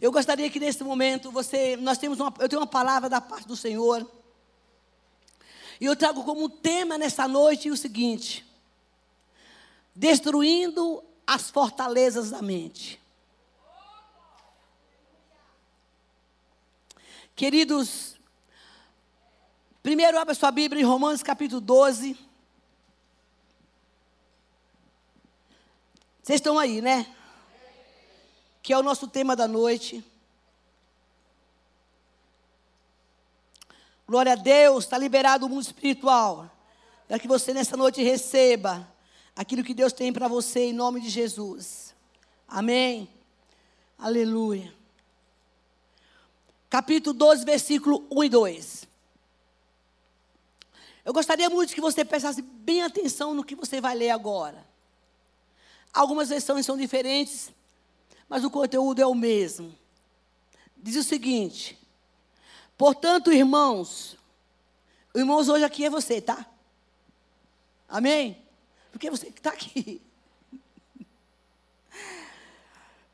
Eu gostaria que nesse momento você, nós temos uma, eu tenho uma palavra da parte do Senhor. E eu trago como tema nessa noite o seguinte: destruindo as fortalezas da mente. Queridos, primeiro abra sua Bíblia em Romanos capítulo 12. Vocês estão aí, né? Que é o nosso tema da noite. Glória a Deus, está liberado o mundo espiritual. Para que você nessa noite receba aquilo que Deus tem para você em nome de Jesus. Amém. Aleluia. Capítulo 12, versículo 1 e 2. Eu gostaria muito que você prestasse bem atenção no que você vai ler agora. Algumas versões são diferentes, mas o conteúdo é o mesmo. Diz o seguinte: Portanto, irmãos, irmãos hoje aqui é você, tá? Amém? Porque é você que está aqui.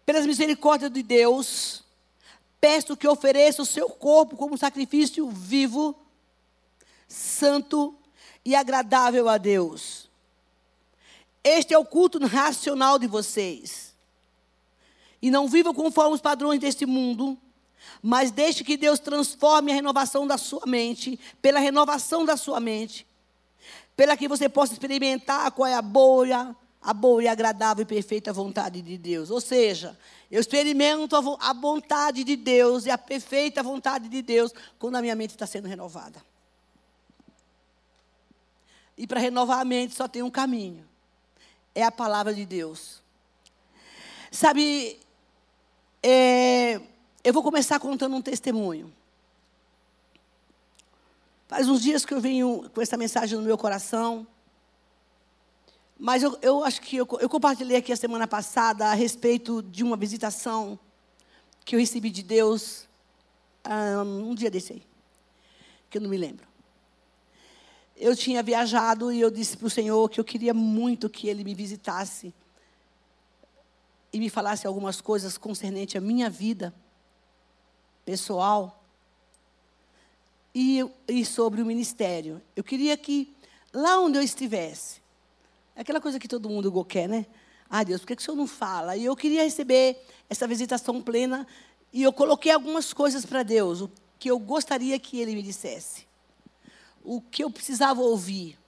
Pelas misericórdias de Deus, peço que ofereça o seu corpo como sacrifício vivo, santo e agradável a Deus este é o culto racional de vocês. E não vivam conforme os padrões deste mundo, mas deixe que Deus transforme a renovação da sua mente, pela renovação da sua mente, pela que você possa experimentar qual é a boa, a boa e agradável e perfeita vontade de Deus. Ou seja, eu experimento a vontade de Deus e a perfeita vontade de Deus quando a minha mente está sendo renovada. E para renovar a mente só tem um caminho é a palavra de Deus. Sabe, é, eu vou começar contando um testemunho. Faz uns dias que eu venho com essa mensagem no meu coração. Mas eu, eu acho que eu, eu, compartilhei aqui a semana passada a respeito de uma visitação que eu recebi de Deus um, um dia desse aí, que eu não me lembro eu tinha viajado e eu disse para o Senhor que eu queria muito que Ele me visitasse e me falasse algumas coisas concernente à minha vida pessoal e, e sobre o ministério. Eu queria que lá onde eu estivesse, aquela coisa que todo mundo quer, né? Ah, Deus, por que, que o Senhor não fala? E eu queria receber essa visitação plena e eu coloquei algumas coisas para Deus, o que eu gostaria que Ele me dissesse o que eu precisava ouvir.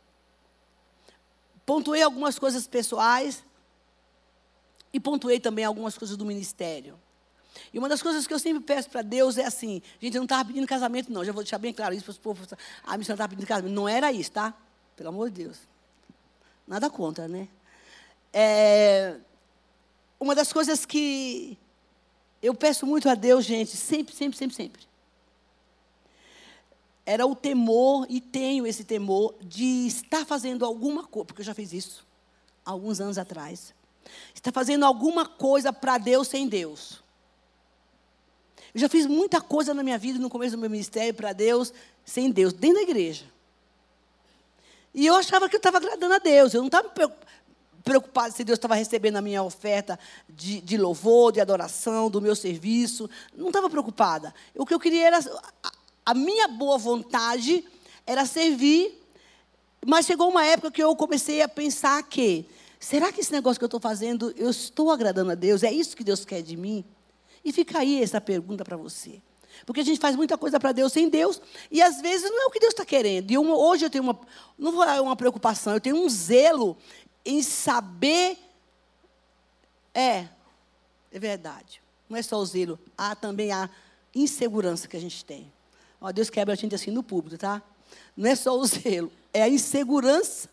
Pontuei algumas coisas pessoais e pontuei também algumas coisas do ministério. E uma das coisas que eu sempre peço para Deus é assim, gente, eu não estava pedindo casamento, não, já vou deixar bem claro isso para os povos. A missão estava pedindo casamento. Não era isso, tá? Pelo amor de Deus. Nada contra, né? É, uma das coisas que eu peço muito a Deus, gente, sempre, sempre, sempre, sempre era o temor, e tenho esse temor, de estar fazendo alguma coisa, porque eu já fiz isso alguns anos atrás. Estar fazendo alguma coisa para Deus sem Deus. Eu já fiz muita coisa na minha vida, no começo do meu ministério, para Deus, sem Deus, dentro da igreja. E eu achava que eu estava agradando a Deus. Eu não estava preocupado se Deus estava recebendo a minha oferta de, de, louvor, de adoração, do meu serviço. Não estava preocupada. O que eu queria era a minha boa vontade era servir, mas chegou uma época que eu comecei a pensar que, será que esse negócio que eu estou fazendo, eu estou agradando a Deus? É isso que Deus quer de mim? E fica aí essa pergunta para você. Porque a gente faz muita coisa para Deus sem Deus, e às vezes não é o que Deus está querendo. E hoje eu tenho uma, não vou uma preocupação, eu tenho um zelo em saber. É, é verdade. Não é só o zelo, há também a insegurança que a gente tem. Ó, Deus quebra a gente assim no público, tá? Não é só o zelo, é a insegurança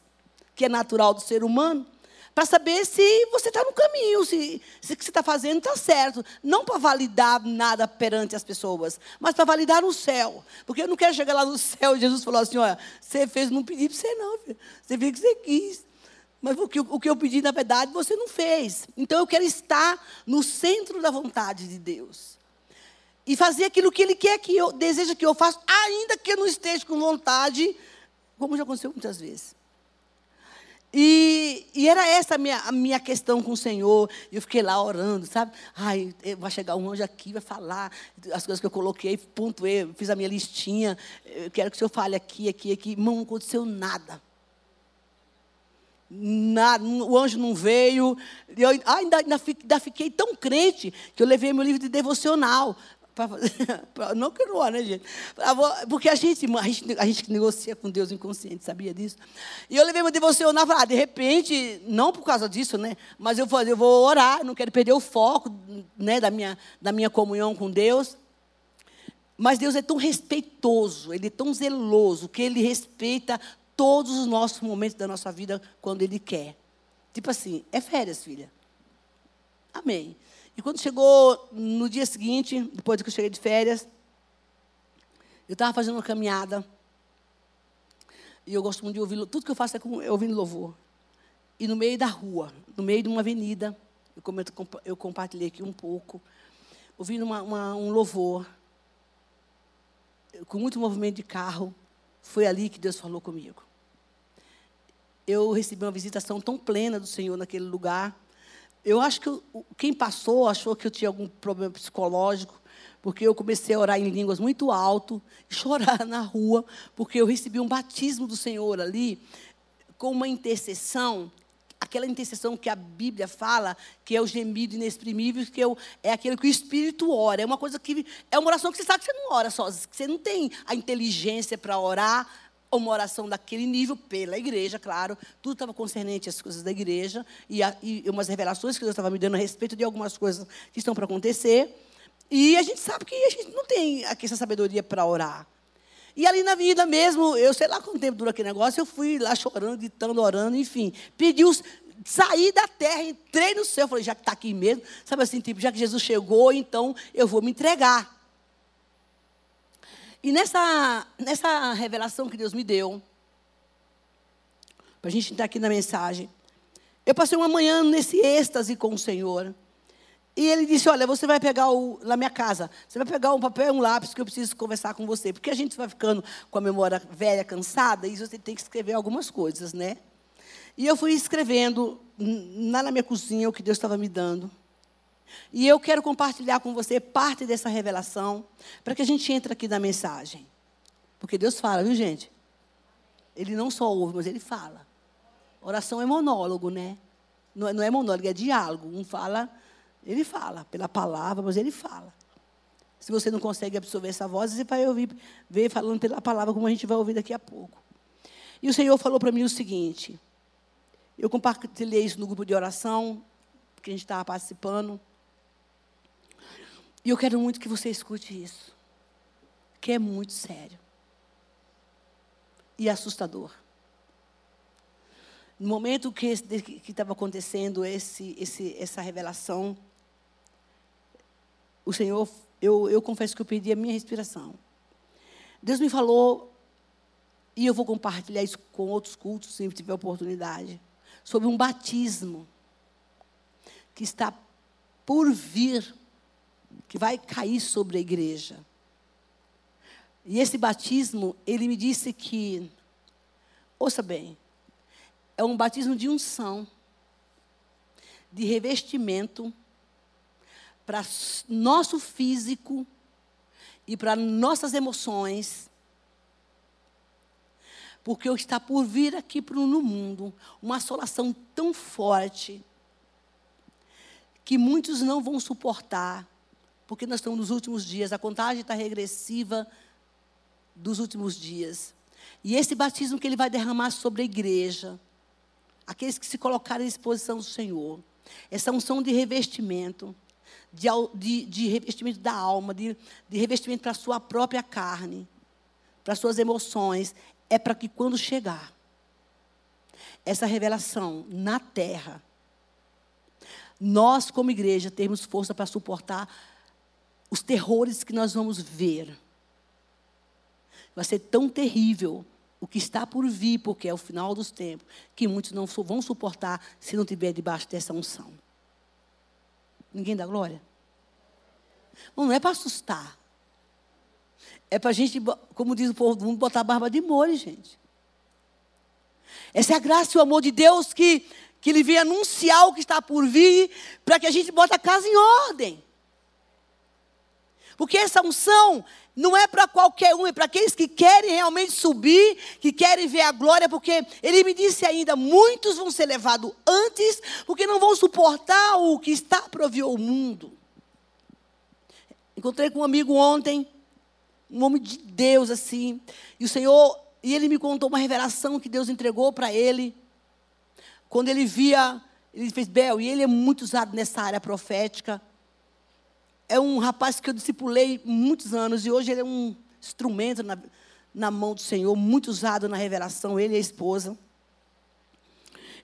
que é natural do ser humano, para saber se você está no caminho, se, se o que você está fazendo está certo. Não para validar nada perante as pessoas, mas para validar no céu. Porque eu não quero chegar lá no céu e Jesus falou assim: olha, você fez, não pedi para você, não, filho. você fez o que você quis. Mas o que, o que eu pedi, na verdade, você não fez. Então eu quero estar no centro da vontade de Deus e fazer aquilo que Ele quer que eu, deseja que eu faça, ainda que eu não esteja com vontade, como já aconteceu muitas vezes. E, e, era essa a minha, a minha questão com o Senhor. Eu fiquei lá orando, sabe? Ai, vai chegar um anjo aqui, vai falar as coisas que eu coloquei, pontuei, fiz a minha listinha. Eu quero que o Senhor fale aqui, aqui, aqui. Não aconteceu nada. Nada, o anjo não veio. Eu ainda, ainda, fiquei tão crente que eu levei meu livro de devocional. Pra, não que eu não né, gente? Porque a gente, a, gente, a gente negocia com Deus inconsciente, sabia disso? E eu levei meu devocional e falei, ah, de repente, não por causa disso, né? Mas eu, eu vou orar, não quero perder o foco né, da, minha, da minha comunhão com Deus. Mas Deus é tão respeitoso, Ele é tão zeloso, que Ele respeita todos os nossos momentos da nossa vida quando Ele quer. Tipo assim, é férias, filha. Amém. E quando chegou no dia seguinte, depois que eu cheguei de férias, eu estava fazendo uma caminhada. E eu gosto muito de ouvir, tudo que eu faço é, com, é ouvindo louvor. E no meio da rua, no meio de uma avenida, eu, comento, eu compartilhei aqui um pouco, ouvindo uma, uma, um louvor, com muito movimento de carro, foi ali que Deus falou comigo. Eu recebi uma visitação tão plena do Senhor naquele lugar, eu acho que quem passou achou que eu tinha algum problema psicológico, porque eu comecei a orar em línguas muito alto, chorar na rua, porque eu recebi um batismo do Senhor ali, com uma intercessão, aquela intercessão que a Bíblia fala, que é o gemido inexprimível, que é aquele que o Espírito ora. É uma coisa que é uma oração que você sabe que você não ora sozinho, que você não tem a inteligência para orar, uma oração daquele nível pela igreja, claro. Tudo estava concernente às coisas da igreja e, a, e umas revelações que Deus estava me dando a respeito de algumas coisas que estão para acontecer. E a gente sabe que a gente não tem aqui essa sabedoria para orar. E ali na vida mesmo, eu sei lá quanto tempo dura aquele negócio, eu fui lá chorando, gritando, orando, enfim. Pedi os, saí da terra, entrei no céu, falei, já que está aqui mesmo, sabe assim, tipo, já que Jesus chegou, então eu vou me entregar. E nessa, nessa revelação que Deus me deu, para a gente entrar aqui na mensagem, eu passei uma manhã nesse êxtase com o Senhor. E ele disse: Olha, você vai pegar o, na minha casa, você vai pegar um papel e um lápis que eu preciso conversar com você. Porque a gente vai ficando com a memória velha, cansada, e você tem que escrever algumas coisas, né? E eu fui escrevendo lá na minha cozinha o que Deus estava me dando. E eu quero compartilhar com você parte dessa revelação, para que a gente entre aqui na mensagem. Porque Deus fala, viu, gente? Ele não só ouve, mas ele fala. Oração é monólogo, né? Não é, não é monólogo, é diálogo. Um fala, ele fala pela palavra, mas ele fala. Se você não consegue absorver essa voz, você vai ouvir, ver falando pela palavra, como a gente vai ouvir daqui a pouco. E o Senhor falou para mim o seguinte: eu compartilhei isso no grupo de oração, que a gente estava participando. E eu quero muito que você escute isso, que é muito sério e assustador. No momento que estava acontecendo esse, esse, essa revelação, o Senhor, eu, eu confesso que eu perdi a minha respiração. Deus me falou, e eu vou compartilhar isso com outros cultos, se tiver oportunidade, sobre um batismo que está por vir que vai cair sobre a igreja. E esse batismo, ele me disse que, ouça bem, é um batismo de unção, de revestimento para nosso físico e para nossas emoções. Porque está por vir aqui no mundo uma assolação tão forte que muitos não vão suportar porque nós estamos nos últimos dias, a contagem está regressiva dos últimos dias. E esse batismo que ele vai derramar sobre a igreja, aqueles que se colocarem à disposição do Senhor, essa unção de revestimento, de, de, de revestimento da alma, de, de revestimento para a sua própria carne, para as suas emoções, é para que quando chegar essa revelação na terra, nós, como igreja, temos força para suportar os terrores que nós vamos ver. Vai ser tão terrível o que está por vir, porque é o final dos tempos, que muitos não vão suportar se não tiver debaixo dessa unção. Ninguém dá glória? não é para assustar. É para a gente, como diz o povo do mundo, botar barba de molho, gente. Essa é a graça e o amor de Deus que, que Ele vem anunciar o que está por vir, para que a gente bota a casa em ordem. Porque essa unção não é para qualquer um, é para aqueles que querem realmente subir, que querem ver a glória, porque ele me disse ainda: muitos vão ser levados antes, porque não vão suportar o que está ouvir o mundo. Encontrei com um amigo ontem, um homem de Deus assim, e o Senhor, e ele me contou uma revelação que Deus entregou para ele. Quando ele via, ele fez Bel, e ele é muito usado nessa área profética é um rapaz que eu discipulei muitos anos e hoje ele é um instrumento na, na mão do Senhor, muito usado na revelação, ele e a esposa.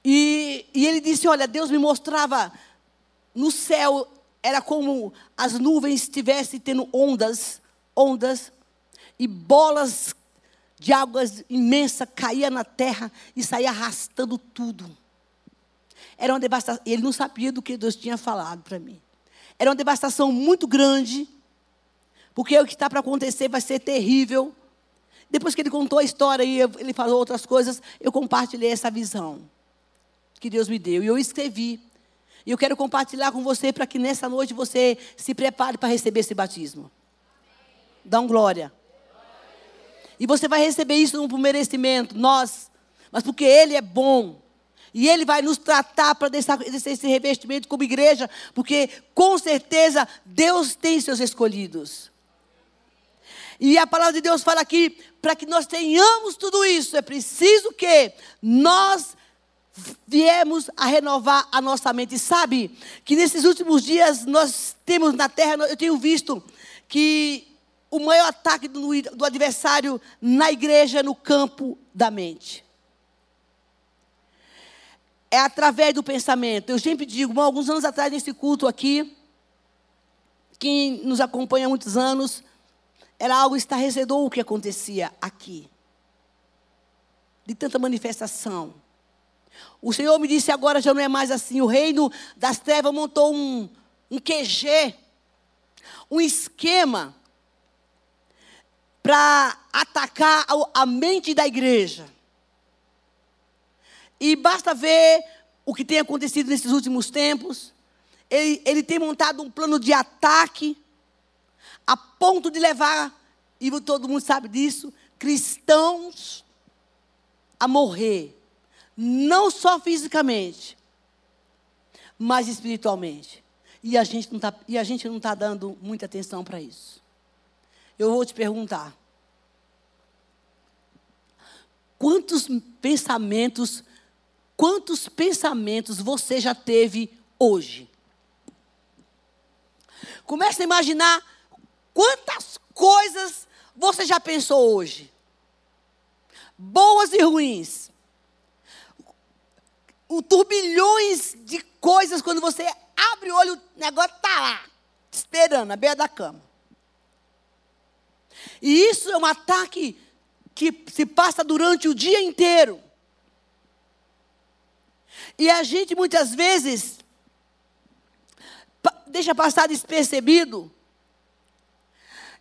E, e ele disse: Olha, Deus me mostrava no céu, era como as nuvens estivessem tendo ondas, ondas, e bolas de águas imensas caía na terra e saía arrastando tudo. Era uma devastação. Ele não sabia do que Deus tinha falado para mim. Era uma devastação muito grande, porque o que está para acontecer vai ser terrível. Depois que ele contou a história e ele falou outras coisas, eu compartilhei essa visão que Deus me deu. E eu escrevi. E eu quero compartilhar com você para que nessa noite você se prepare para receber esse batismo. Dá um glória. E você vai receber isso no merecimento, nós. Mas porque Ele é bom. E Ele vai nos tratar para deixar esse revestimento como igreja, porque com certeza Deus tem seus escolhidos. E a palavra de Deus fala aqui, para que nós tenhamos tudo isso, é preciso que nós viemos a renovar a nossa mente. E sabe que nesses últimos dias nós temos na terra, eu tenho visto que o maior ataque do, do adversário na igreja é no campo da mente é através do pensamento. Eu sempre digo, bom, alguns anos atrás, nesse culto aqui, quem nos acompanha há muitos anos, era algo estarrecedor o que acontecia aqui. De tanta manifestação. O Senhor me disse agora já não é mais assim. O reino das trevas montou um, um QG, um esquema para atacar a mente da igreja. E basta ver o que tem acontecido nesses últimos tempos. Ele, ele tem montado um plano de ataque, a ponto de levar, e todo mundo sabe disso, cristãos a morrer. Não só fisicamente, mas espiritualmente. E a gente não está tá dando muita atenção para isso. Eu vou te perguntar. Quantos pensamentos Quantos pensamentos você já teve hoje? Comece a imaginar quantas coisas você já pensou hoje. Boas e ruins. O turbilhões de coisas quando você abre o olho, o negócio está lá, esperando, na beira da cama. E isso é um ataque que se passa durante o dia inteiro. E a gente muitas vezes deixa passar despercebido.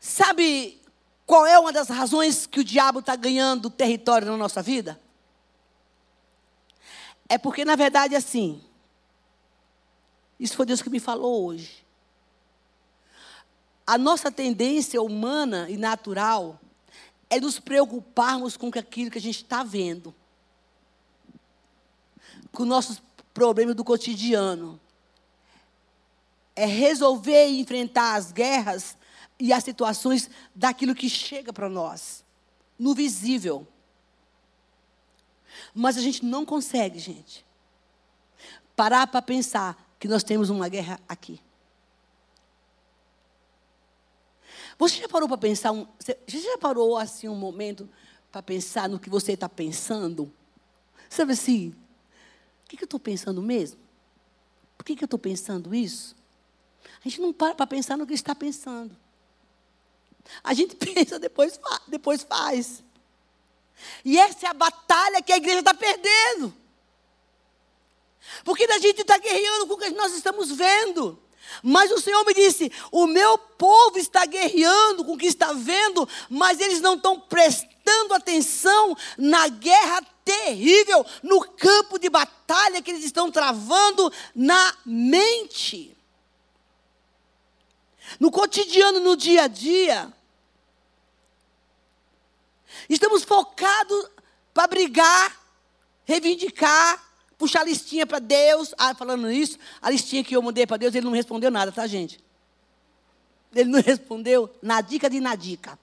Sabe qual é uma das razões que o diabo está ganhando território na nossa vida? É porque, na verdade, assim. Isso foi Deus que me falou hoje. A nossa tendência humana e natural é nos preocuparmos com aquilo que a gente está vendo com nossos problemas do cotidiano. É resolver e enfrentar as guerras e as situações daquilo que chega para nós, no visível. Mas a gente não consegue, gente, parar para pensar que nós temos uma guerra aqui. Você já parou para pensar, um, você já parou assim um momento para pensar no que você está pensando? Sabe assim, o que, eu estou pensando mesmo? Por que, que eu estou pensando isso? A gente não para para pensar no que está pensando. A gente pensa, depois, depois faz. E essa é a batalha que a igreja está perdendo. Porque a gente está guerreando com o que nós estamos vendo. Mas o Senhor me disse: o meu povo está guerreando com o que está vendo, mas eles não estão prestando prestando atenção na guerra terrível, no campo de batalha que eles estão travando na mente. No cotidiano, no dia a dia. Estamos focados para brigar, reivindicar, puxar a listinha para Deus. Ah, falando isso, a listinha que eu mandei para Deus, ele não respondeu nada, tá, gente? Ele não respondeu na dica de nadica.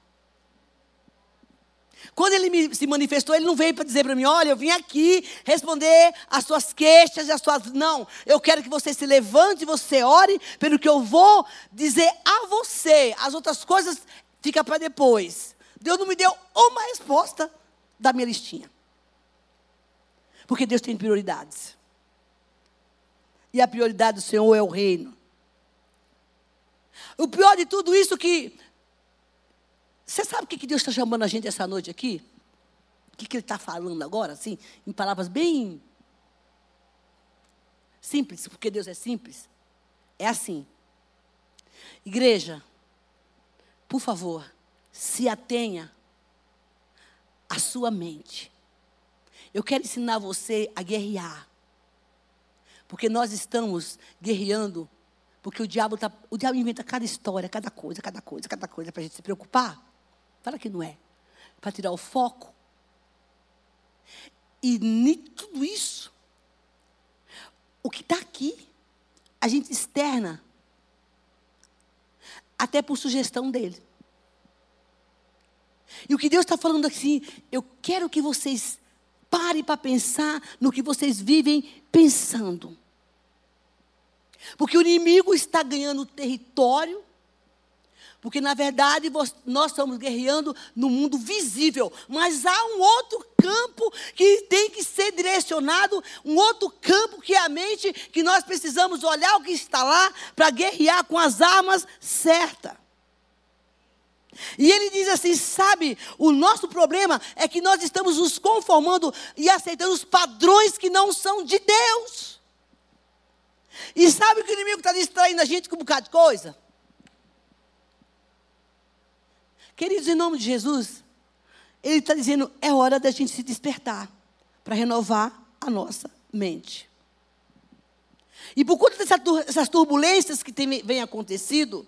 Quando ele me, se manifestou, ele não veio para dizer para mim: olha, eu vim aqui responder as suas queixas e as suas. Não, eu quero que você se levante, você ore, pelo que eu vou dizer a você. As outras coisas fica para depois. Deus não me deu uma resposta da minha listinha. Porque Deus tem prioridades. E a prioridade do Senhor é o reino. O pior de tudo isso é que. Você sabe o que Deus está chamando a gente essa noite aqui? O que, que Ele está falando agora, assim, em palavras bem simples, porque Deus é simples? É assim. Igreja, por favor, se atenha à sua mente. Eu quero ensinar você a guerrear. Porque nós estamos guerreando porque o diabo, tá, o diabo inventa cada história, cada coisa, cada coisa, cada coisa para a gente se preocupar. Fala que não é. Para tirar o foco. E nem tudo isso, o que está aqui, a gente externa. Até por sugestão dele. E o que Deus está falando assim, eu quero que vocês parem para pensar no que vocês vivem pensando. Porque o inimigo está ganhando território. Porque, na verdade, nós estamos guerreando no mundo visível. Mas há um outro campo que tem que ser direcionado, um outro campo que é a mente, que nós precisamos olhar o que está lá para guerrear com as armas certas. E ele diz assim: sabe, o nosso problema é que nós estamos nos conformando e aceitando os padrões que não são de Deus. E sabe que o inimigo está distraindo a gente com um bocado de coisa? Queridos, em nome de Jesus, Ele está dizendo: é hora da gente se despertar para renovar a nossa mente. E por conta dessas turbulências que tem, vem acontecido,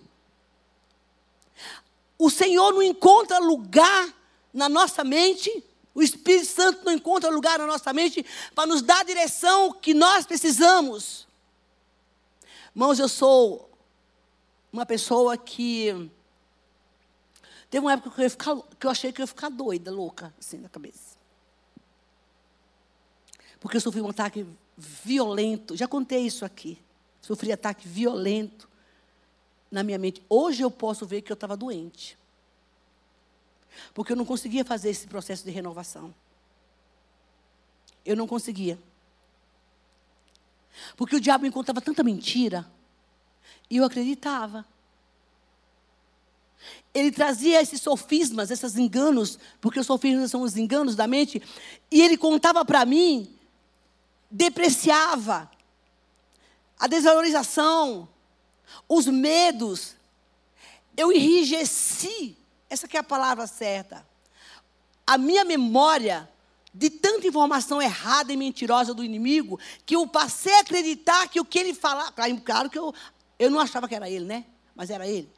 o Senhor não encontra lugar na nossa mente, o Espírito Santo não encontra lugar na nossa mente para nos dar a direção que nós precisamos. Irmãos, eu sou uma pessoa que. Teve uma época que eu, ficar, que eu achei que eu ia ficar doida, louca, assim, na cabeça. Porque eu sofri um ataque violento. Já contei isso aqui. Sofri ataque violento na minha mente. Hoje eu posso ver que eu estava doente. Porque eu não conseguia fazer esse processo de renovação. Eu não conseguia. Porque o diabo encontrava tanta mentira. E eu acreditava. Ele trazia esses sofismas, esses enganos, porque os sofismas são os enganos da mente, e ele contava para mim, depreciava a desvalorização, os medos. Eu enrijeci, essa é a palavra certa. A minha memória de tanta informação errada e mentirosa do inimigo, que eu passei a acreditar que o que ele falava. Claro que eu, eu não achava que era ele, né? Mas era ele.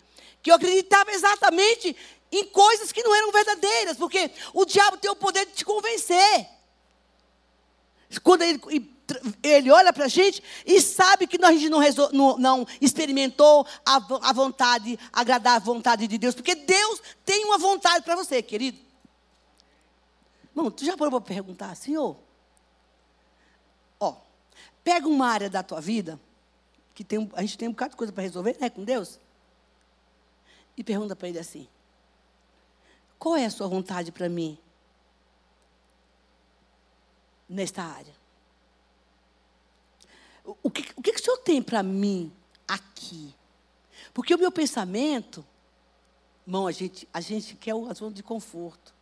Que eu acreditava exatamente em coisas que não eram verdadeiras, porque o diabo tem o poder de te convencer. Quando ele, ele olha para a gente e sabe que a gente não, não, não experimentou a, a vontade, agradar a vontade de Deus, porque Deus tem uma vontade para você, querido. Irmão, tu já parou para perguntar, Senhor? Ó, pega uma área da tua vida, que tem, a gente tem um bocado de coisa para resolver, né, com Deus, e pergunta para Ele assim: qual é a sua vontade para mim nesta área? O que, o que, o Senhor tem para mim aqui? Porque o meu pensamento, irmão, a gente, a gente quer uma zona de conforto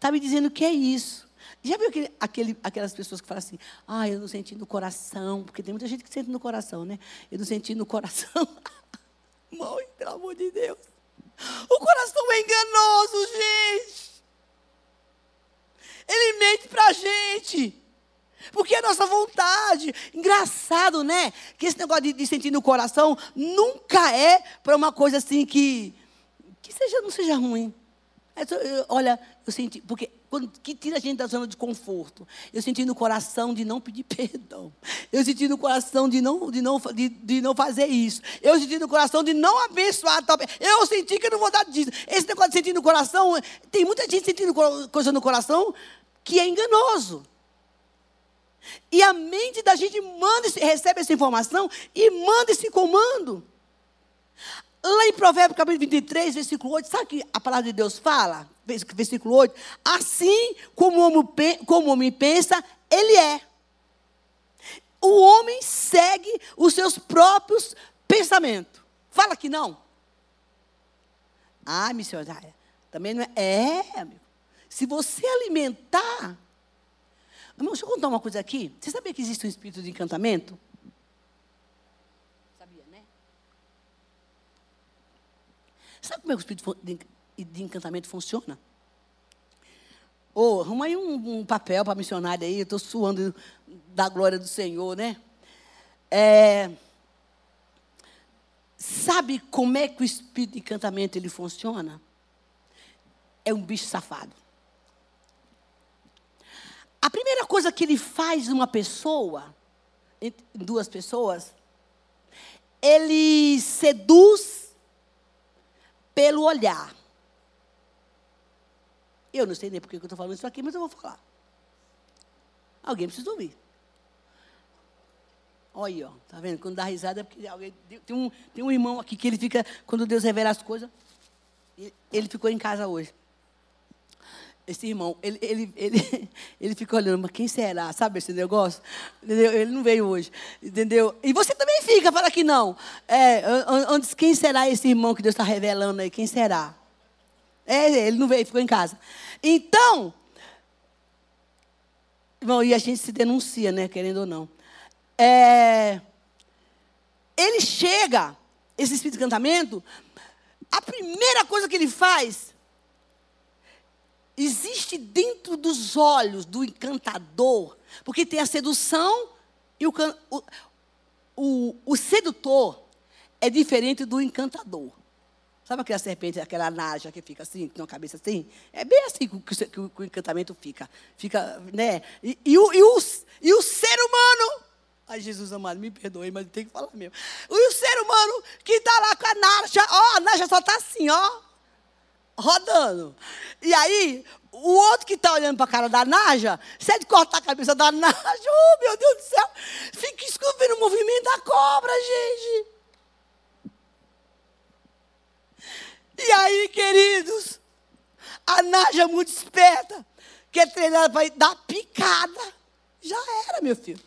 está me dizendo que é isso. Já viu aquele, aquele, aquelas pessoas que falam assim, ah, eu não senti no coração, porque tem muita gente que sente no coração, né? Eu não senti no coração. Mãe, pelo amor de Deus. O coração é enganoso, gente. Ele mente para gente. Porque é a nossa vontade. Engraçado, né? Que esse negócio de, de sentir no coração nunca é para uma coisa assim que, que seja, não seja ruim. É, olha, eu senti, porque quando, que tira a gente da zona de conforto. Eu senti no coração de não pedir perdão. Eu senti no coração de não, de não, de, de não fazer isso. Eu senti no coração de não abençoar tal. Eu senti que eu não vou dar disso. Esse negócio de sentir no coração, tem muita gente sentindo coisa no coração que é enganoso. E a mente da gente manda, recebe essa informação e manda esse comando. Lá em Provérbios capítulo 23, versículo 8, sabe o que a palavra de Deus fala? Versículo 8. Assim como o homem, pensa, ele é. O homem segue os seus próprios pensamentos. Fala que não. Ah, missionária, também não é. É, amigo. Se você alimentar. Irmão, deixa eu contar uma coisa aqui. Você sabia que existe um espírito de encantamento? Sabe como é que o espírito de encantamento funciona? oh, arruma aí um, um papel para missionário aí, eu estou suando da glória do Senhor, né? É, sabe como é que o espírito de encantamento ele funciona? É um bicho safado. A primeira coisa que ele faz numa pessoa, em duas pessoas, ele seduz pelo olhar. Eu não sei nem por que eu estou falando isso aqui, mas eu vou falar. Alguém precisa ouvir. Olha aí, ó, tá vendo? Quando dá risada é porque alguém. Tem um, tem um irmão aqui que ele fica, quando Deus revela as coisas, ele ficou em casa hoje esse irmão, ele, ele, ele, ele fica olhando, mas quem será? Sabe esse negócio? Entendeu? Ele não veio hoje, entendeu? E você também fica, fala que não. É, antes, quem será esse irmão que Deus está revelando aí? Quem será? É, ele não veio, ficou em casa. Então, irmão, e a gente se denuncia, né, querendo ou não. É, ele chega, esse espírito de encantamento, a primeira coisa que ele faz existe dentro dos olhos do encantador, porque tem a sedução e o, o, o, sedutor é diferente do encantador. Sabe aquela serpente, aquela naja que fica assim, que tem uma cabeça assim? É bem assim que, que, que, o, encantamento fica. Fica, né? E, e, o, e, o, e o ser humano. Ai, Jesus amado, me perdoe, mas tem que falar mesmo. E o ser humano que está lá com a naja, ó, a naja só está assim, ó rodando. E aí, o outro que está olhando para a cara da Naja, se ele cortar a cabeça da Naja, oh meu Deus do céu, fica escutando o movimento da cobra, gente. E aí, queridos, a Naja muito esperta, que é treinada para dar picada. Já era, meu filho.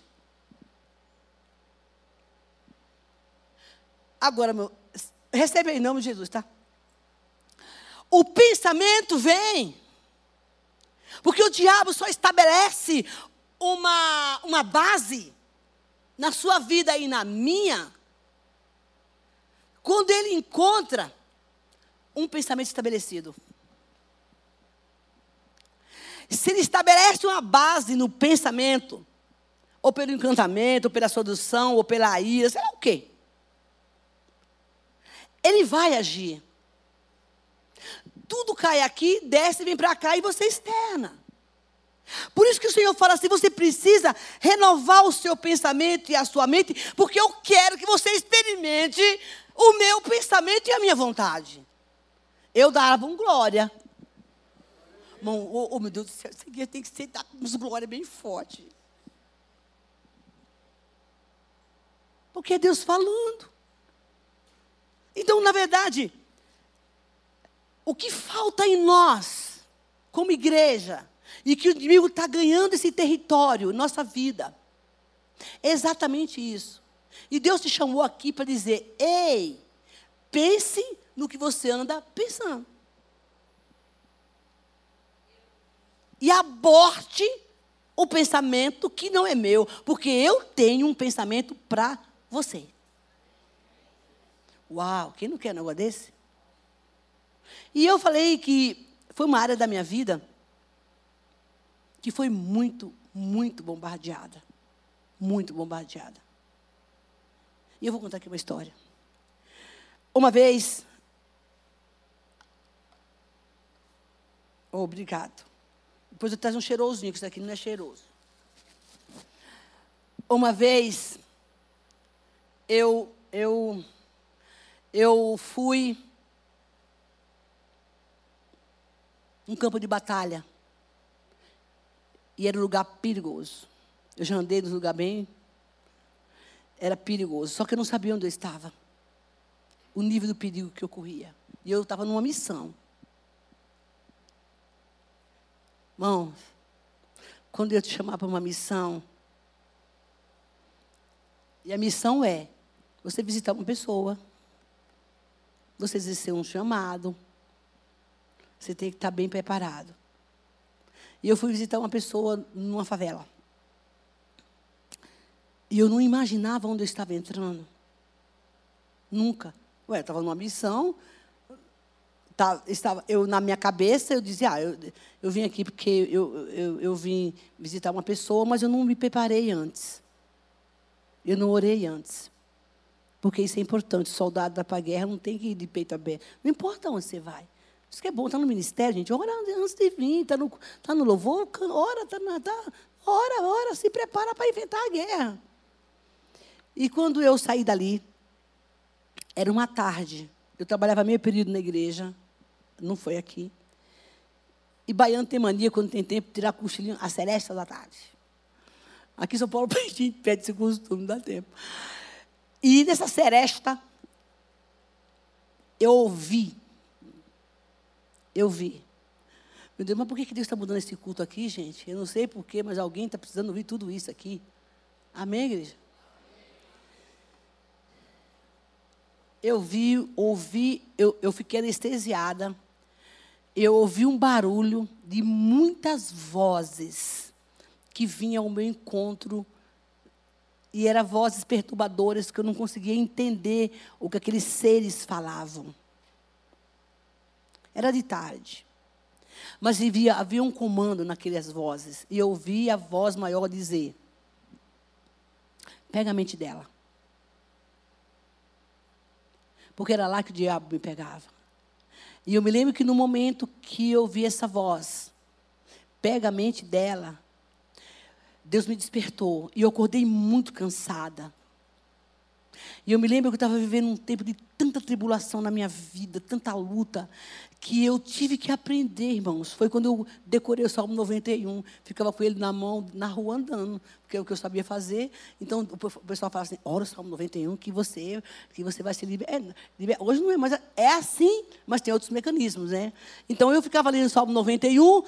Agora, meu, recebe em nome de Jesus, tá? O pensamento vem. Porque o diabo só estabelece uma, uma base na sua vida e na minha, quando ele encontra um pensamento estabelecido. Se ele estabelece uma base no pensamento, ou pelo encantamento, ou pela sedução, ou pela ira, sei lá o quê. Ele vai agir tudo cai aqui, desce, vem para cá e você externa. Por isso que o Senhor fala assim: você precisa renovar o seu pensamento e a sua mente, porque eu quero que você experimente o meu pensamento e a minha vontade. Eu dava um glória. Irmão, oh, oh, meu Deus do céu, isso aqui tem que ser dar uns glória bem forte. Porque é Deus falando. Então, na verdade, o que falta em nós, como igreja, e que o inimigo está ganhando esse território, nossa vida. É exatamente isso. E Deus te chamou aqui para dizer: ei, pense no que você anda pensando. E aborte o pensamento que não é meu, porque eu tenho um pensamento para você. Uau, quem não quer um negócio desse? E eu falei que foi uma área da minha vida que foi muito, muito bombardeada. Muito bombardeada. E eu vou contar aqui uma história. Uma vez. Oh, obrigado. Depois eu trago um cheirosinho, que isso aqui não é cheiroso. Uma vez, eu, eu, eu fui um campo de batalha. E era um lugar perigoso. Eu já andei num lugar bem. Era perigoso. Só que eu não sabia onde eu estava. O nível do perigo que ocorria. E eu estava numa missão. Irmãos, quando eu te chamar para uma missão, e a missão é você visitar uma pessoa, você exercer um chamado, você tem que estar bem preparado. E eu fui visitar uma pessoa numa favela. E eu não imaginava onde eu estava entrando. Nunca. Ué, eu estava numa missão, tá, estava, eu, na minha cabeça, eu dizia, ah, eu, eu vim aqui porque eu, eu, eu vim visitar uma pessoa, mas eu não me preparei antes. Eu não orei antes. Porque isso é importante. Soldado da guerra não tem que ir de peito aberto. Não importa onde você vai. Isso que é bom, está no ministério, gente. Ora antes de vir, está no, tá no louvor, ora, está tá, ora, ora, se prepara para enfrentar a guerra. E quando eu saí dali, era uma tarde. Eu trabalhava meio período na igreja não foi aqui. E baiano tem mania, quando tem tempo, tirar cochilinho a seresta da tarde. Aqui em São Paulo, a gente pede esse costume, dá tempo. E nessa seresta, eu ouvi. Eu vi. Meu Deus, mas por que Deus está mudando esse culto aqui, gente? Eu não sei porquê, mas alguém está precisando ouvir tudo isso aqui. Amém, igreja? Eu vi, ouvi, eu, eu fiquei anestesiada eu ouvi um barulho de muitas vozes que vinham ao meu encontro e eram vozes perturbadoras que eu não conseguia entender o que aqueles seres falavam. Era de tarde. Mas havia, havia um comando naquelas vozes. E eu ouvi a voz maior dizer: Pega a mente dela. Porque era lá que o diabo me pegava. E eu me lembro que no momento que eu ouvi essa voz, pega a mente dela, Deus me despertou. E eu acordei muito cansada. E eu me lembro que eu estava vivendo um tempo de tanta tribulação na minha vida, tanta luta, que eu tive que aprender, irmãos. Foi quando eu decorei o Salmo 91, ficava com ele na mão, na rua andando, porque é o que eu sabia fazer. Então o pessoal fala assim: ora o Salmo 91 que você, que você vai se libertar. É, hoje não é, mas é assim, mas tem outros mecanismos, né? Então eu ficava lendo o Salmo 91,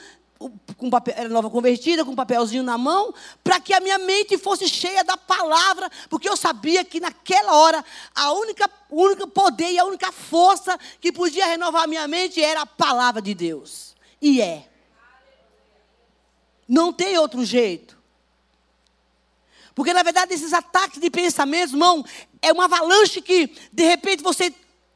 com papel, era nova convertida, com um papelzinho na mão, para que a minha mente fosse cheia da palavra, porque eu sabia que naquela hora a única, o único poder e a única força que podia renovar a minha mente era a palavra de Deus. E é. Não tem outro jeito. Porque, na verdade, esses ataques de pensamentos, irmão, é uma avalanche que, de repente, você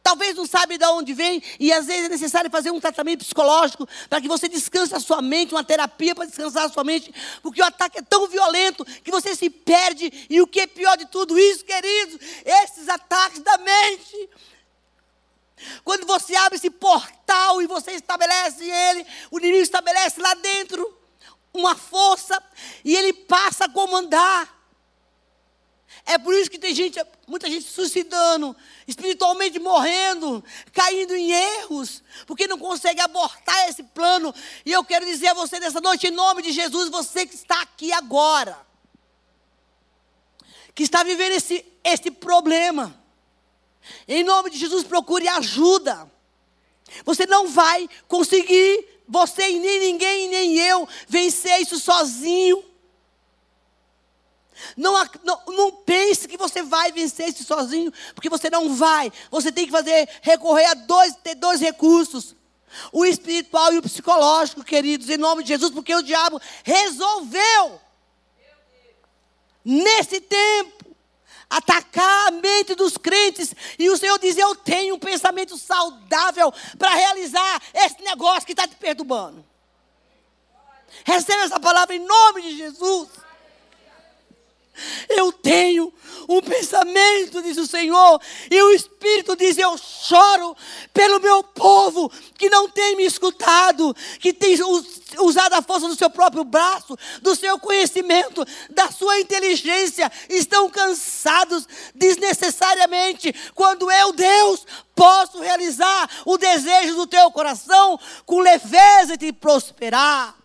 talvez não sabe de onde vem, e às vezes é necessário fazer um tratamento psicológico para que você descanse a sua mente, uma terapia para descansar a sua mente, porque o ataque é tão violento que você se perde, e o que é pior de tudo isso, queridos, esses ataques da mente. Quando você abre esse portal e você estabelece ele, o inimigo estabelece lá dentro uma força e ele passa a comandar. É por isso que tem gente, muita gente suicidando, espiritualmente morrendo, caindo em erros, porque não consegue abortar esse plano. E eu quero dizer a você nessa noite, em nome de Jesus, você que está aqui agora, que está vivendo esse, esse problema, em nome de Jesus, procure ajuda. Você não vai conseguir, você nem ninguém, nem eu, vencer isso sozinho. Não, não, não, pense que você vai vencer isso sozinho, porque você não vai. Você tem que fazer, recorrer a dois, ter dois recursos: o espiritual e o psicológico, queridos, em nome de Jesus, porque o diabo resolveu, nesse tempo, atacar a mente dos crentes. E o Senhor diz: Eu tenho um pensamento saudável para realizar esse negócio que está te perturbando. Receba essa palavra em nome de Jesus. Eu tenho um pensamento, diz o Senhor, e o Espírito diz: Eu choro pelo meu povo que não tem me escutado, que tem usado a força do seu próprio braço, do seu conhecimento, da sua inteligência, estão cansados desnecessariamente, quando eu, Deus, posso realizar o desejo do teu coração com leveza e te prosperar.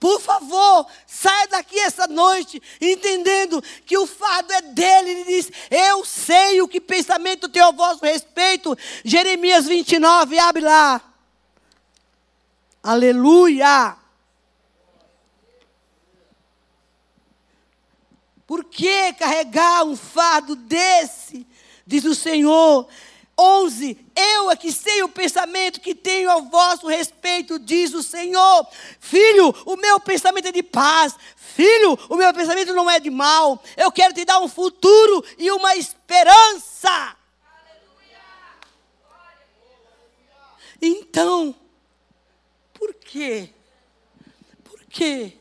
Por favor, saia daqui essa noite entendendo que o fardo é dele. Ele diz: Eu sei o que pensamento tem ao vosso respeito. Jeremias 29, abre lá. Aleluia. Por que carregar um fardo desse? Diz o Senhor. 11. Eu é que sei o pensamento que tenho ao vosso respeito, diz o Senhor. Filho, o meu pensamento é de paz. Filho, o meu pensamento não é de mal. Eu quero te dar um futuro e uma esperança. Então, por quê? Por que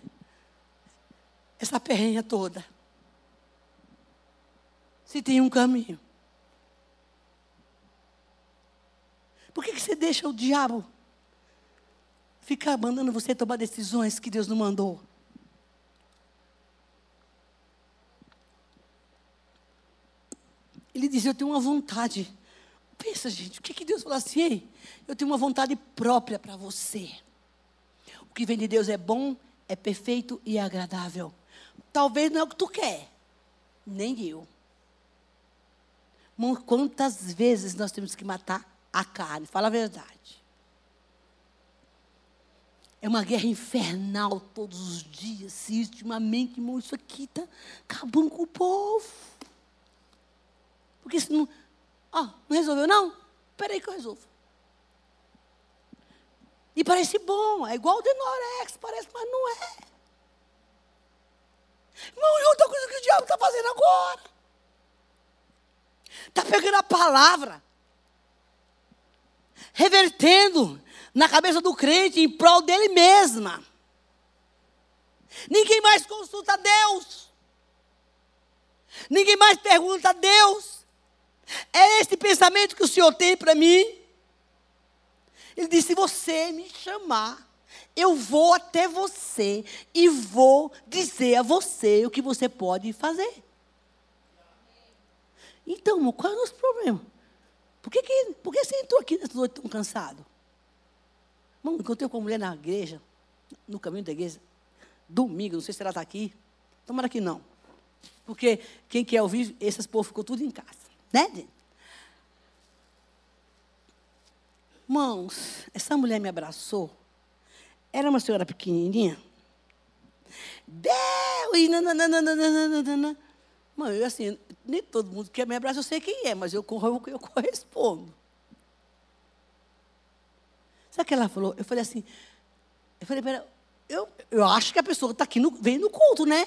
essa perrenha toda? Se tem um caminho. Por que, que você deixa o diabo ficar mandando você tomar decisões que Deus não mandou? Ele dizia: Eu tenho uma vontade. Pensa, gente, o que, que Deus falou assim? Ei, eu tenho uma vontade própria para você. O que vem de Deus é bom, é perfeito e agradável. Talvez não é o que tu quer, nem eu. Quantas vezes nós temos que matar a carne. Fala a verdade. É uma guerra infernal todos os dias. Se ultimamente, irmão, isso aqui está acabando com o povo. Porque se não. Ó, não resolveu, não? Espera aí que eu resolvo. E parece bom, é igual o Denorex, parece, mas não é. Irmão, e outra coisa que o diabo está fazendo agora? Está pegando a palavra revertendo na cabeça do crente em prol dele mesma. Ninguém mais consulta a Deus. Ninguém mais pergunta a Deus. É este pensamento que o Senhor tem para mim? Ele disse: se você me chamar, eu vou até você e vou dizer a você o que você pode fazer. Então, qual é o nosso problema? Por que, que, por que você entrou aqui nessa noite tão cansado? Irmão, encontrei com a mulher na igreja, no caminho da igreja, domingo, não sei se ela está aqui. Tomara que não. Porque quem quer ouvir, esses povos ficou tudo em casa. Né? Irmãos, essa mulher me abraçou. Era uma senhora pequenininha. Bel, e nananana. Mãe, eu assim, nem todo mundo quer me abraçar, eu sei quem é, mas eu, eu, eu correspondo. Sabe o que ela falou? Eu falei assim, eu falei, pera, eu, eu acho que a pessoa está aqui, no, vem no culto, né?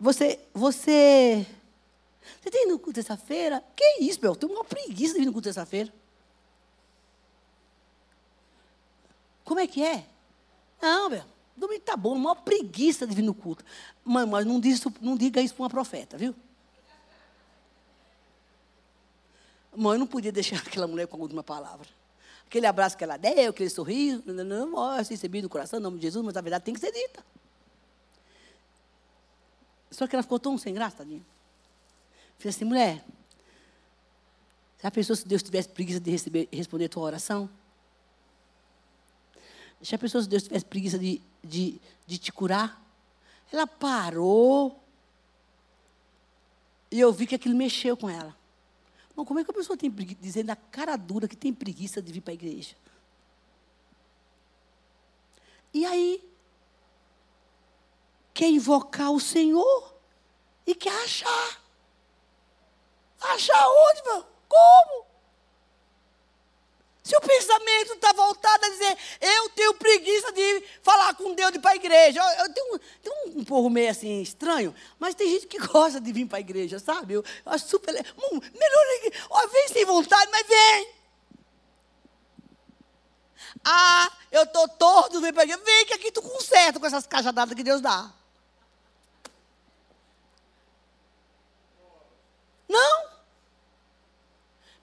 Você, você, você tem no culto terça-feira? Que isso, meu? Eu tenho uma preguiça de vir no culto terça-feira. Como é que é? Não, meu. Domingo tá bom, uma preguiça de vir no culto. Mãe, mas não, diz, não diga isso para uma profeta, viu? Mãe, eu não podia deixar aquela mulher com a última palavra. Aquele abraço que ela deu, aquele sorriso, não, não, não, recebi no coração, em nome de Jesus, mas a verdade tem que ser dita. Só que ela ficou tão sem graça, tadinha. Falei assim, mulher, já pensou se Deus tivesse preguiça de receber, responder a tua oração? Já pensou se Deus tivesse preguiça de, de, de te curar? Ela parou. E eu vi que aquilo mexeu com ela. Bom, como é que a pessoa tem preguiça, dizendo na cara dura que tem preguiça de vir para a igreja? E aí, quer invocar o Senhor e quer achar. Achar onde? Como? Se o pensamento está voltado a dizer, eu tenho preguiça de falar com Deus de ir para a igreja. Eu, eu tenho, tenho um, um povo meio assim estranho, mas tem gente que gosta de vir para a igreja, sabe? Eu, eu acho super. Hum, melhor. Ó, vem sem vontade, mas vem. Ah, eu estou torto, vem para a igreja. Vem que aqui tu conserta com essas cajadadas que Deus dá. Não.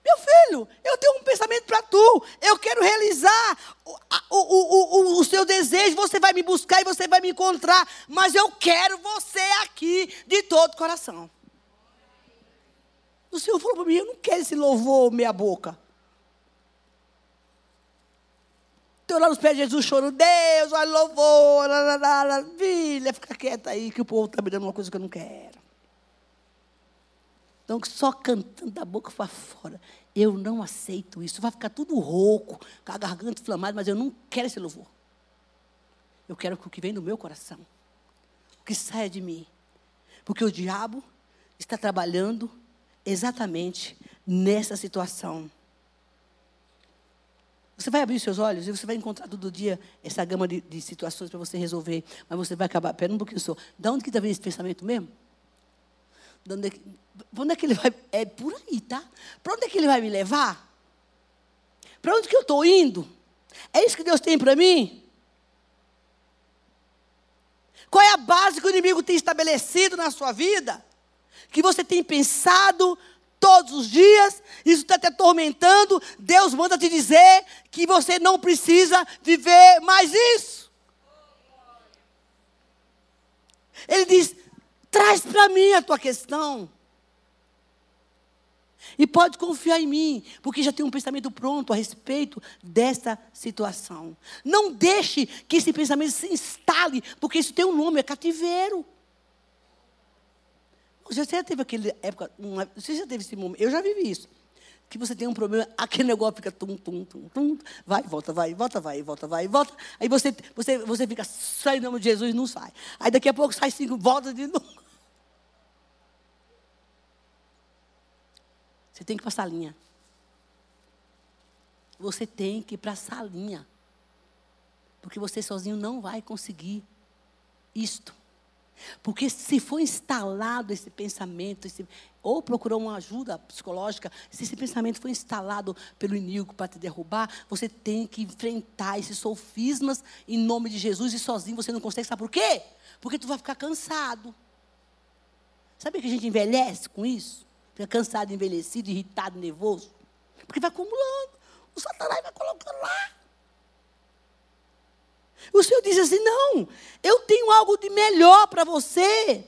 Meu filho, eu tenho um pensamento para tu. Eu quero realizar o, o, o, o, seu desejo. Você vai me buscar e você vai me encontrar. Mas eu quero você aqui de todo o coração. O Senhor falou para mim: eu não quero esse louvor meia boca. Estou lá nos pés de Jesus chorando, Deus, olha louvor, filha, fica quieta aí que o povo está me dando uma coisa que eu não quero. Então, só cantando da boca para fora. Eu não aceito isso. Vai ficar tudo rouco, com a garganta inflamada, mas eu não quero esse louvor. Eu quero o que vem do meu coração. O que saia de mim. Porque o diabo está trabalhando exatamente nessa situação. Você vai abrir seus olhos e você vai encontrar todo dia essa gama de, de situações para você resolver. Mas você vai acabar. Pera um pouquinho só. De onde que está vindo esse pensamento mesmo? De onde é que, onde é que ele vai? É por aí, tá? Para onde é que ele vai me levar? Para onde que eu estou indo? É isso que Deus tem para mim? Qual é a base que o inimigo tem estabelecido na sua vida? Que você tem pensado todos os dias, isso está te atormentando. Deus manda te dizer que você não precisa viver mais isso. Ele diz: traz para mim a tua questão. E pode confiar em mim, porque já tem um pensamento pronto a respeito dessa situação. Não deixe que esse pensamento se instale, porque isso tem um nome, é cativeiro. Você já teve aquele época, uma, você já teve esse momento, eu já vivi isso. Que você tem um problema, aquele negócio fica tum, tum, tum, tum, vai, volta, vai, volta, vai, volta, vai, volta. Aí você, você, você fica, sai em nome de Jesus não sai. Aí daqui a pouco sai cinco, volta de novo. Você tem que ir para a salinha. Você tem que ir para a salinha. Porque você sozinho não vai conseguir isto. Porque se for instalado esse pensamento, esse, ou procurou uma ajuda psicológica, se esse pensamento foi instalado pelo inimigo para te derrubar, você tem que enfrentar esses sofismas em nome de Jesus e sozinho você não consegue. Sabe por quê? Porque tu vai ficar cansado. Sabe que a gente envelhece com isso? Fica cansado, envelhecido, irritado, nervoso. Porque vai acumulando. O Satanás vai colocando lá. O Senhor diz assim: não, eu tenho algo de melhor para você.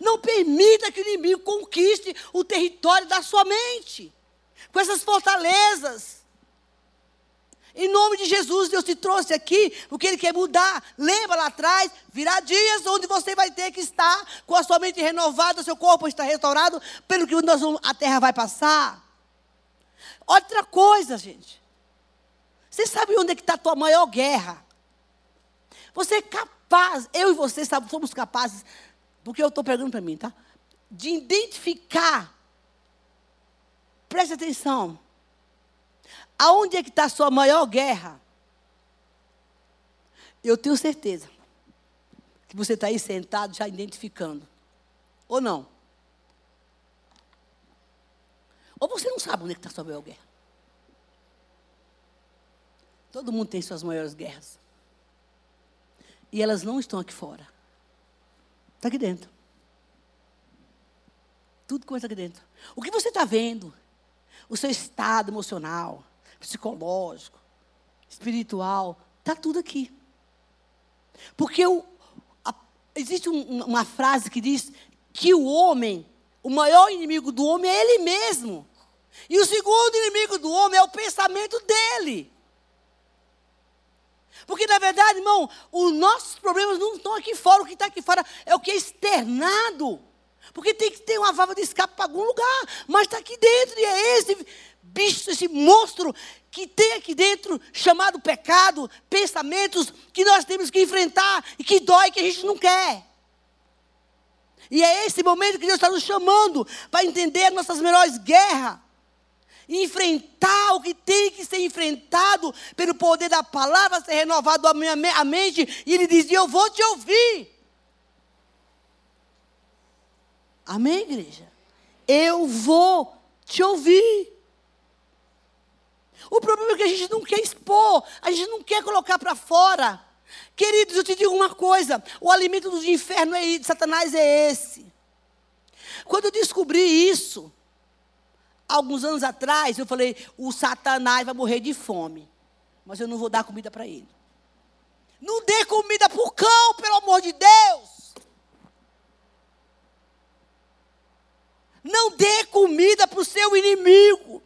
Não permita que o inimigo conquiste o território da sua mente, com essas fortalezas. Em nome de Jesus, Deus te trouxe aqui porque Ele quer mudar. Lembra lá atrás, virá dias onde você vai ter que estar com a sua mente renovada, seu corpo está restaurado, pelo que nós a terra vai passar. Outra coisa, gente. Você sabe onde é que está a tua maior guerra? Você é capaz, eu e você sabe, somos capazes, porque eu estou pegando para mim, tá? De identificar. Preste atenção Aonde é que está a sua maior guerra? Eu tenho certeza que você está aí sentado já identificando. Ou não? Ou você não sabe onde é está a sua maior guerra? Todo mundo tem suas maiores guerras. E elas não estão aqui fora. Está aqui dentro. Tudo começa aqui dentro. O que você está vendo? O seu estado emocional psicológico, espiritual, está tudo aqui. Porque a, existe um, uma frase que diz que o homem, o maior inimigo do homem é ele mesmo. E o segundo inimigo do homem é o pensamento dele. Porque, na verdade, irmão, os nossos problemas não estão aqui fora. O que está aqui fora é o que é externado. Porque tem que ter uma válvula de escape para algum lugar. Mas está aqui dentro e é esse bicho, esse monstro que tem aqui dentro, chamado pecado, pensamentos que nós temos que enfrentar e que dói, que a gente não quer. E é esse momento que Deus está nos chamando para entender nossas melhores guerras. enfrentar o que tem que ser enfrentado pelo poder da palavra, ser renovado a minha a mente, e ele dizia: Eu vou te ouvir. Amém, igreja? Eu vou te ouvir. O problema é que a gente não quer expor, a gente não quer colocar para fora. Queridos, eu te digo uma coisa: o alimento do inferno é, de Satanás é esse. Quando eu descobri isso, alguns anos atrás, eu falei: o Satanás vai morrer de fome, mas eu não vou dar comida para ele. Não dê comida para o cão, pelo amor de Deus. Não dê comida para o seu inimigo.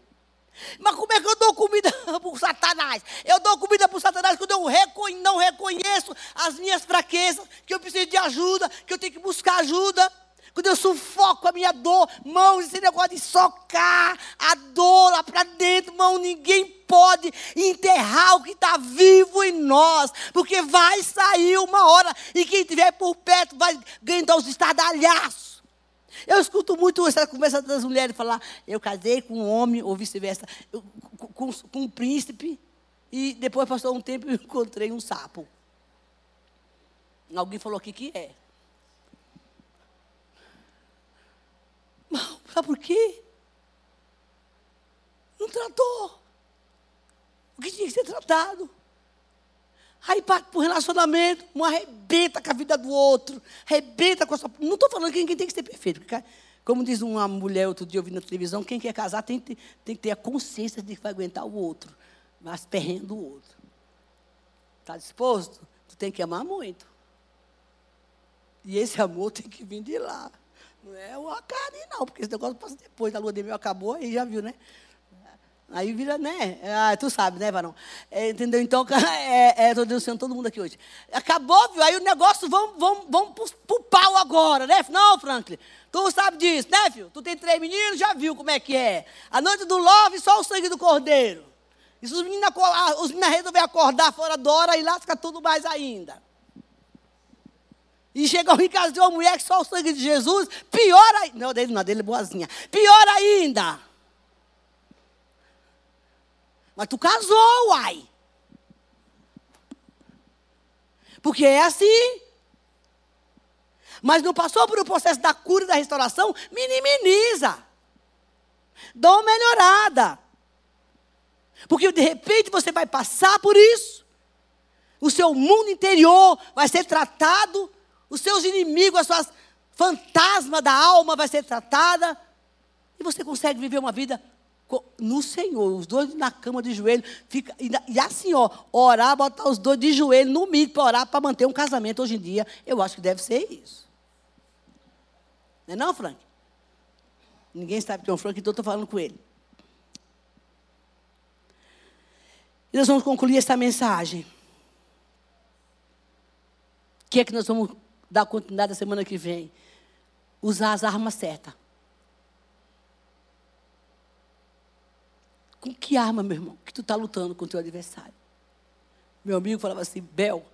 Mas como é que eu dou comida para o Satanás? Eu dou comida para o Satanás quando eu não reconheço as minhas fraquezas, que eu preciso de ajuda, que eu tenho que buscar ajuda. Quando eu sufoco a minha dor, mãos, esse negócio de socar a dor lá para dentro, mão, ninguém pode enterrar o que está vivo em nós, porque vai sair uma hora e quem estiver por perto vai ganhar os estardalhaços. Eu escuto muito essa conversa das mulheres falar: eu casei com um homem, ou vice-versa, com, com, um príncipe, e depois passou um tempo e encontrei um sapo. Alguém falou aqui que é. Sabe por quê? Não tratou. O que tinha que ser tratado. Aí parte para o relacionamento, um arrebenta com a vida do outro, arrebenta com a sua. Não estou falando que ninguém tem que ser perfeito. Porque, como diz uma mulher outro dia ouvindo na televisão, quem quer casar tem, tem, tem que ter a consciência de que vai aguentar o outro, mas perrendo o outro. Está disposto? Tu tem que amar muito. E esse amor tem que vir de lá. Não é uma carne, não, porque esse negócio passa depois da lua de mel acabou, aí já viu, né? Aí vira, né? Ah, tu sabe, né, Varão? É, entendeu? Então, é, é, denunciando todo mundo aqui hoje. Acabou, viu? Aí o negócio, vamos, vamos, vamos pro, pro pau agora, né? Não, Franklin, tu sabe disso, né, filho? Tu tem três meninos, já viu como é que é. A noite do love, só o sangue do cordeiro. E se os meninos, os meninos resolverem acordar fora da hora, aí lasca tudo mais ainda. E chegou em casa de uma mulher que só o sangue de Jesus, pior ainda. Não, dele não, dele é boazinha. Pior ainda. Mas tu casou, uai. Porque é assim. Mas não passou por o processo da cura e da restauração, minimiza. Dá uma melhorada. Porque de repente você vai passar por isso. O seu mundo interior vai ser tratado os seus inimigos, as suas fantasmas da alma vai ser tratada. E você consegue viver uma vida no Senhor, os dois na cama de joelho, fica, e, assim, ó, orar, botar os dois de joelho no milho para orar, para manter um casamento hoje em dia, eu acho que deve ser isso. Não é não, Frank? Ninguém sabe que é um Frank, então eu estou falando com ele. E nós vamos concluir essa mensagem. O que é que nós vamos dar continuidade a semana que vem. Usar as armas certas. Com que arma, meu irmão, que tu está lutando com o teu adversário? Meu amigo falava assim, Bel,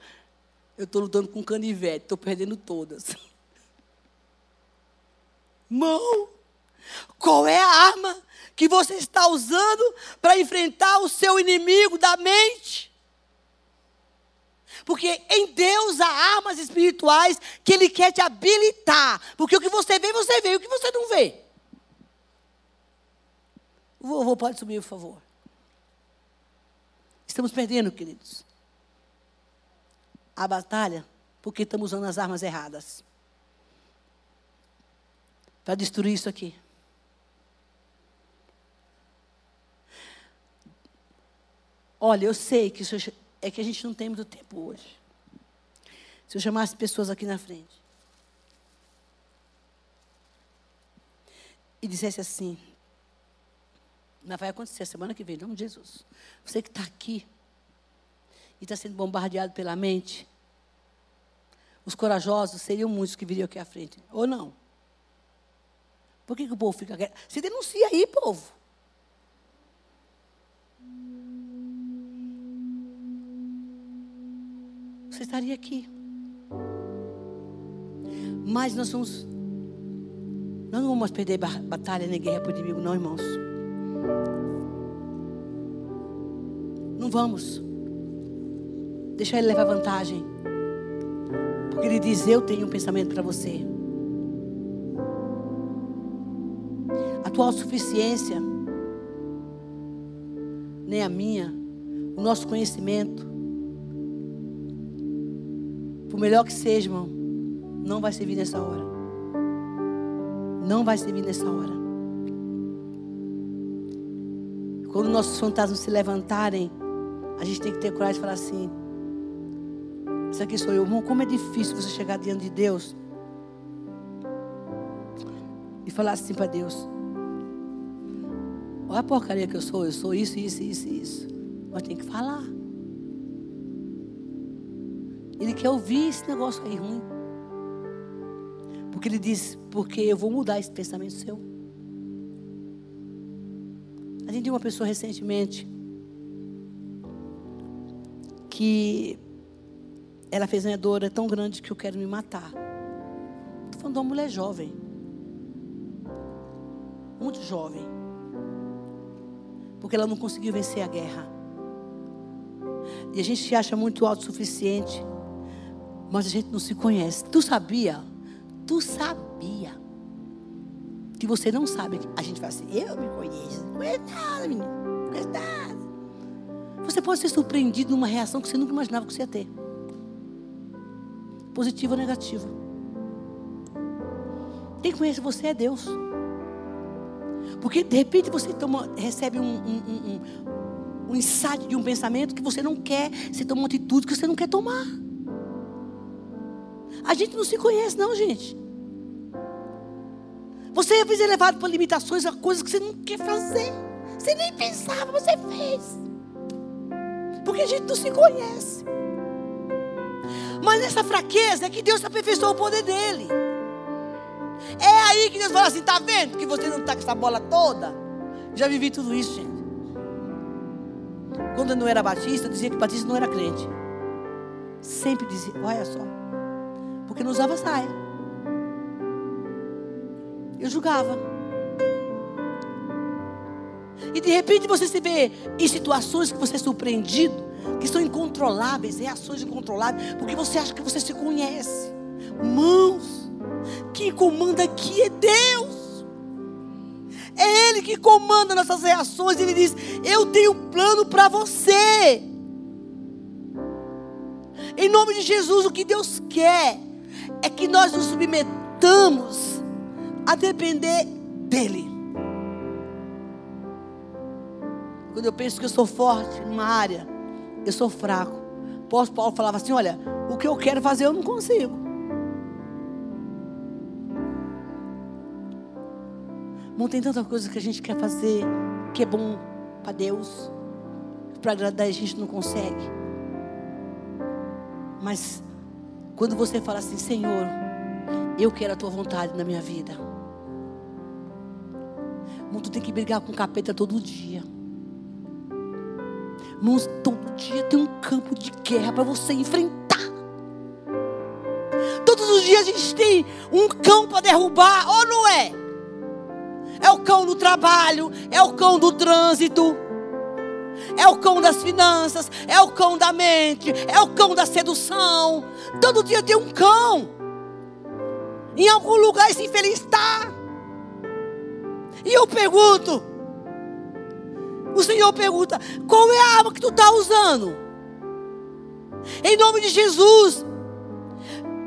eu estou lutando com canivete, estou perdendo todas. Mão, qual é a arma que você está usando para enfrentar o seu inimigo da mente? Porque em Deus há armas espirituais que Ele quer te habilitar. Porque o que você vê, você vê. O que você não vê. Vovô pode subir, por favor. Estamos perdendo, queridos. A batalha porque estamos usando as armas erradas. Para destruir isso aqui. Olha, eu sei que isso é que a gente não tem muito tempo hoje. Se eu chamasse pessoas aqui na frente e dissesse assim, mas vai acontecer semana que vem, em nome de Jesus. Você que está aqui e está sendo bombardeado pela mente, os corajosos seriam muitos que viriam aqui à frente, ou não? Por que, que o povo fica. Se denuncia aí, povo. você estaria aqui. Mas nós vamos. Nós não vamos perder batalha nem guerra o inimigo, não, irmãos. Não vamos. Deixa ele levar vantagem. Porque ele diz: Eu tenho um pensamento para você. A tua autossuficiência, nem a minha, o nosso conhecimento, por melhor que seja, irmão, não vai servir nessa hora. Não vai servir nessa hora. Quando nossos fantasmas se levantarem, a gente tem que ter coragem de falar assim: Isso aqui sou eu. Irmão, como é difícil você chegar diante de Deus e falar assim para Deus: Olha a porcaria que eu sou, eu sou isso, isso, isso, isso. Mas tem que falar. Ele quer ouvir esse negócio aí ruim. Porque ele diz: Porque eu vou mudar esse pensamento seu. A gente viu uma pessoa recentemente que ela fez uma dor tão grande que eu quero me matar. Estou falando de uma mulher jovem. Muito jovem. Porque ela não conseguiu vencer a guerra. E a gente se acha muito autossuficiente. Mas a gente não se conhece. Tu sabia? Tu sabia que você não sabe. A gente fala assim, eu me conheço. Não nada, menino. Não nada. Você pode ser surpreendido numa reação que você nunca imaginava que você ia ter. Positivo ou negativo. Quem conhece você é Deus. Porque de repente você toma, recebe um, um, um, um insight de um pensamento que você não quer, você toma uma atitude que você não quer tomar. A gente não se conhece, não, gente. Você às vezes é levado para limitações a coisas que você não quer fazer. Você nem pensava, você fez. Porque a gente não se conhece. Mas nessa fraqueza é que Deus aperfeiçoou o poder dele. É aí que Deus fala assim: tá vendo que você não está com essa bola toda? Já vivi tudo isso, gente. Quando eu não era batista, eu dizia que batista não era crente. Sempre dizia, olha só. Porque não usava saia. Eu julgava. E de repente você se vê em situações que você é surpreendido, que são incontroláveis, reações incontroláveis, porque você acha que você se conhece. Mãos, quem comanda aqui é Deus. É Ele que comanda nossas reações. Ele diz: Eu tenho um plano para você. Em nome de Jesus, o que Deus quer é que nós nos submetamos a depender dEle. Quando eu penso que eu sou forte numa área, eu sou fraco. O apóstolo Paulo falava assim: Olha, o que eu quero fazer eu não consigo. Não tem tanta coisa que a gente quer fazer que é bom para Deus, para agradar a gente não consegue. Mas quando você fala assim, Senhor, eu quero a tua vontade na minha vida. Irmão, tu tem que brigar com o capeta todo dia. Irmãos, todo dia tem um campo de guerra para você enfrentar. Todos os dias a gente tem um cão para derrubar, ou não é? É o cão do trabalho, é o cão do trânsito, é o cão das finanças, é o cão da mente, é o cão da sedução. Todo dia tem um cão. Em algum lugar esse infeliz está. E eu pergunto, o Senhor pergunta: qual é a arma que tu está usando? Em nome de Jesus,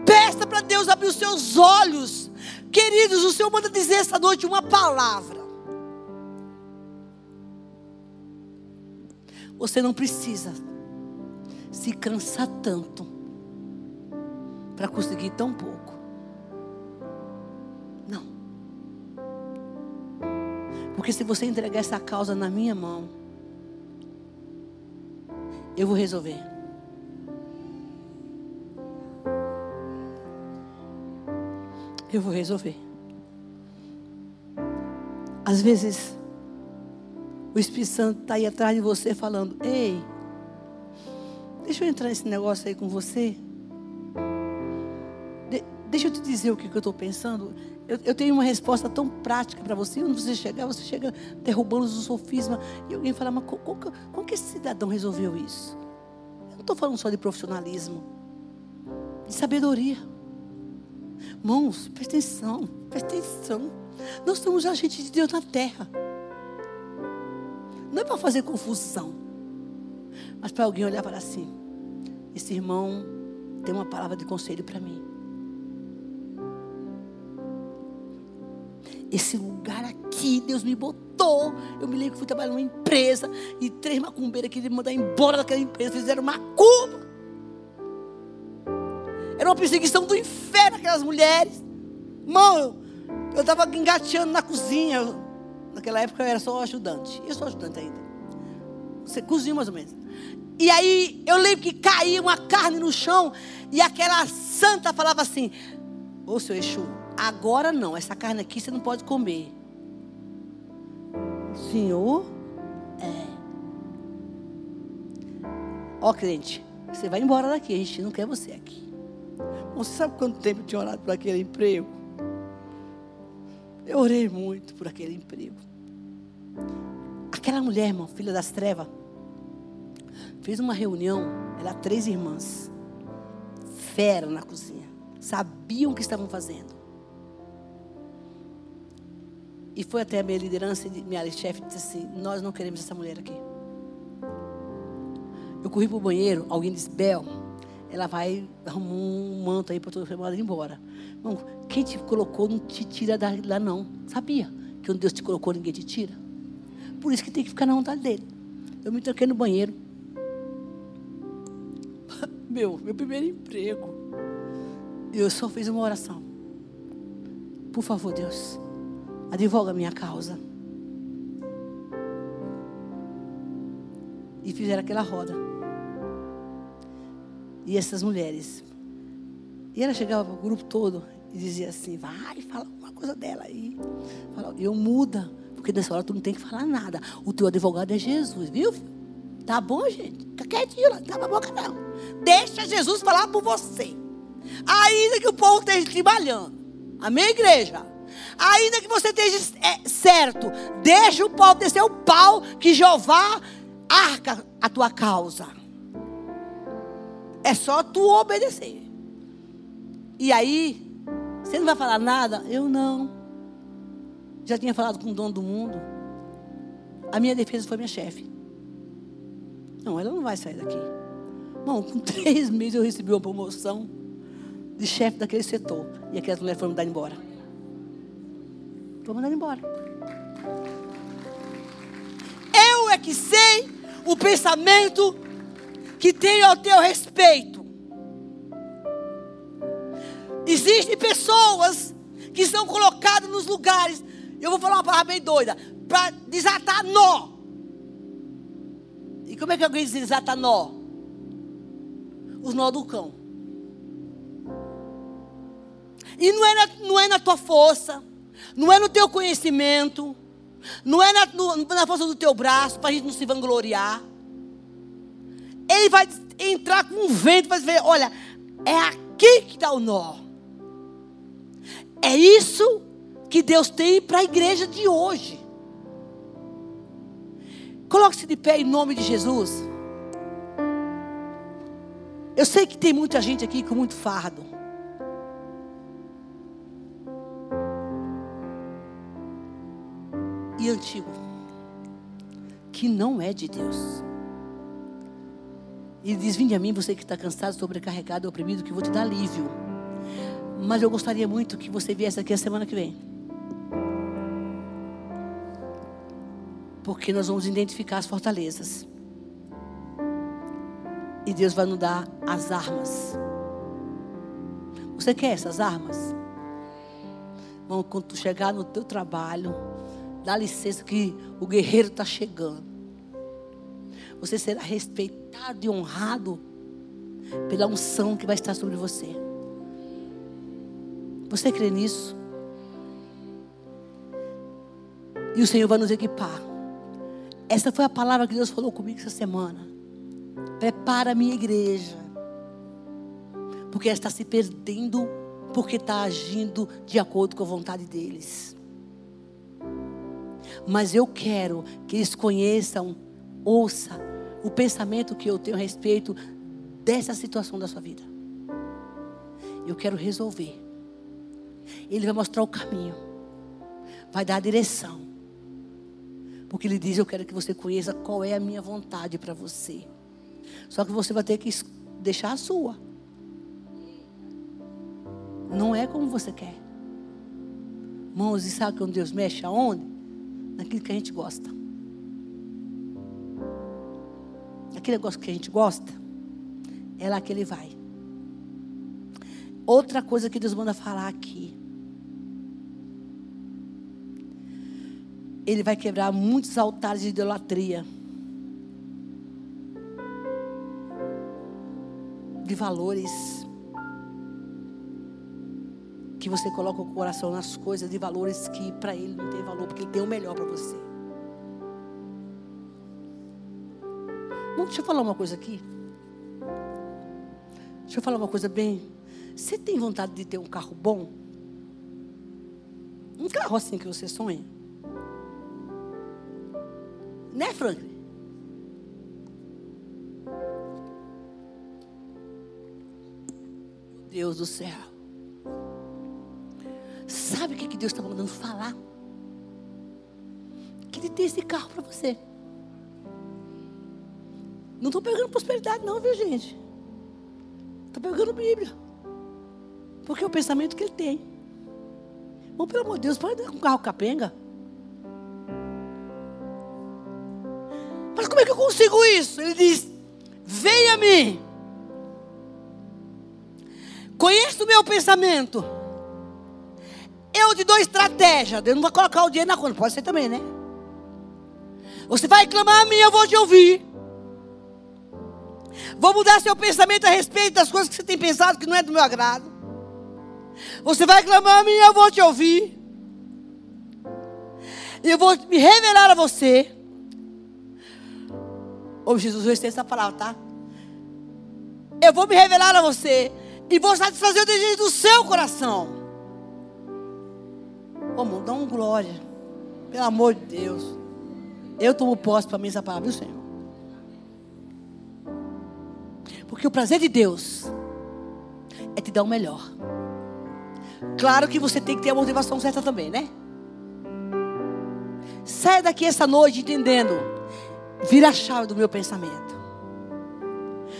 peça para Deus abrir os seus olhos. Queridos, o Senhor manda dizer essa noite uma palavra. Você não precisa se cansar tanto para conseguir tão pouco. Porque se você entregar essa causa na minha mão, eu vou resolver. Eu vou resolver. Às vezes, o Espírito Santo está aí atrás de você falando: Ei, deixa eu entrar nesse negócio aí com você. De Deixa eu te dizer o que, que eu estou pensando. Eu, eu, tenho uma resposta tão prática para você. Quando você chegar, você chega derrubando os sofismas. E alguém fala, mas como, como, que esse cidadão resolveu isso? Eu não estou falando só de profissionalismo, de sabedoria. Irmãos, presta atenção, presta atenção. Nós somos agentes de Deus na terra. Não é para fazer confusão, mas para alguém olhar para assim: esse irmão tem uma palavra de conselho para mim. Esse lugar aqui, Deus me botou. Eu me lembro que fui trabalhar numa empresa e três macumbeiras queriam me mandar embora daquela empresa, fizeram macumba. Era uma perseguição do inferno aquelas mulheres. Mano, eu estava engateando na cozinha. Naquela época eu era só ajudante. Eu sou ajudante ainda. Você cozinha mais ou menos. E aí eu lembro que caía uma carne no chão e aquela santa falava assim: Ô seu Exu, agora não, essa carne aqui você não pode comer. Senhor? É. Ó, crente, você vai embora daqui, a gente não quer você aqui. Você sabe quanto tempo eu tinha orado por aquele emprego? Eu orei muito por aquele emprego. Aquela mulher, irmão, filha das trevas, fez uma reunião, ela três irmãs, fera na cozinha, sabiam o que estavam fazendo. E foi até a minha liderança, minha chefe disse assim: Nós não queremos essa mulher aqui. Eu corri para o banheiro, alguém disse: Bel, ela vai arrumar um manto aí para todo mundo ir embora. Irmão, quem te colocou não te tira lá, não. Sabia que onde Deus te colocou, ninguém te tira. Por isso que tem que ficar na vontade dele. Eu me tranquei no banheiro. Meu, meu primeiro emprego. Eu só fiz uma oração. Por favor, Deus, advoga a minha causa. E fizeram aquela roda. E essas mulheres. E ela chegava para o grupo todo e dizia assim: vai, fala uma coisa dela aí. Fala, eu muda, porque nessa hora tu não tem que falar nada. O teu advogado é Jesus, viu? Tá bom, gente? Fica quietinho lá, não tá na boca não. Deixa Jesus falar por você. Ainda que o povo esteja trabalhando. Amém, igreja? Ainda que você esteja é, certo, deixa o povo descer o pau que Jeová arca a tua causa. É só tu obedecer. E aí, você não vai falar nada? Eu não. Já tinha falado com o dono do mundo. A minha defesa foi minha chefe. Não, ela não vai sair daqui. Bom, com três meses eu recebi uma promoção de chefe daquele setor. E aquelas mulheres foram me dar embora. Me dar embora. Eu é que sei o pensamento que tenho ao teu respeito. Existem pessoas que são colocadas nos lugares, eu vou falar uma palavra bem doida, para desatar nó. E como é que alguém desata nó? Os nó do cão. E não é, na, não é na tua força, não é no teu conhecimento, não é na, no, na força do teu braço, para a gente não se vangloriar. Ele vai entrar com um vento, vai ver, olha, é aqui que está o nó. É isso que Deus tem para a igreja de hoje. Coloque-se de pé em nome de Jesus. Eu sei que tem muita gente aqui com muito fardo. E antigo. Que não é de Deus. E diz: Vinde a mim, você que está cansado, sobrecarregado, oprimido, que eu vou te dar alívio. Mas eu gostaria muito que você viesse aqui a semana que vem. Porque nós vamos identificar as fortalezas. E Deus vai nos dar as armas. Você quer essas armas? Bom, quando tu chegar no teu trabalho, dá licença que o guerreiro está chegando você será respeitado e honrado pela unção que vai estar sobre você. Você crê nisso? E o Senhor vai nos equipar. Essa foi a palavra que Deus falou comigo essa semana. Prepara a minha igreja. Porque ela está se perdendo porque está agindo de acordo com a vontade deles. Mas eu quero que eles conheçam, ouçam o pensamento que eu tenho a respeito dessa situação da sua vida. Eu quero resolver. Ele vai mostrar o caminho, vai dar a direção. Porque ele diz: Eu quero que você conheça qual é a minha vontade para você. Só que você vai ter que deixar a sua. Não é como você quer. Irmãos, e sabe quando Deus mexe aonde? Naquilo que a gente gosta. Aquele negócio que a gente gosta, é lá que ele vai. Outra coisa que Deus manda falar aqui. Ele vai quebrar muitos altares de idolatria. De valores. Que você coloca o coração nas coisas de valores que para ele não tem valor, porque ele tem o melhor para você. Bom, deixa eu falar uma coisa aqui. Deixa eu falar uma coisa bem. Você tem vontade de ter um carro bom? Um carro assim que você sonha? Né, Franklin? Deus do céu. Sabe o que, que Deus está mandando falar? Que Ele tem esse carro para você. Não estou pegando prosperidade, não, viu, gente? Estou pegando Bíblia. Porque é o pensamento que ele tem. Bom, pelo amor de Deus, pode dar com carro capenga. Mas como é que eu consigo isso? Ele diz: Venha a mim. Conheça o meu pensamento. Eu te dou estratégia. Eu não vou colocar o dinheiro na conta. Pode ser também, né? Você vai clamar a mim, eu vou te ouvir. Vou mudar seu pensamento a respeito das coisas que você tem pensado que não é do meu agrado. Você vai clamar a mim, eu vou te ouvir. E eu vou me revelar a você. Ô Jesus, eu estou essa palavra, tá? Eu vou me revelar a você. E vou satisfazer o desejo do seu coração. Como? Dá um glória. Pelo amor de Deus. Eu tomo posse para mim essa palavra, viu, Senhor? Porque o prazer de Deus é te dar o melhor. Claro que você tem que ter a motivação certa também, né? Saia daqui essa noite entendendo. Vira a chave do meu pensamento.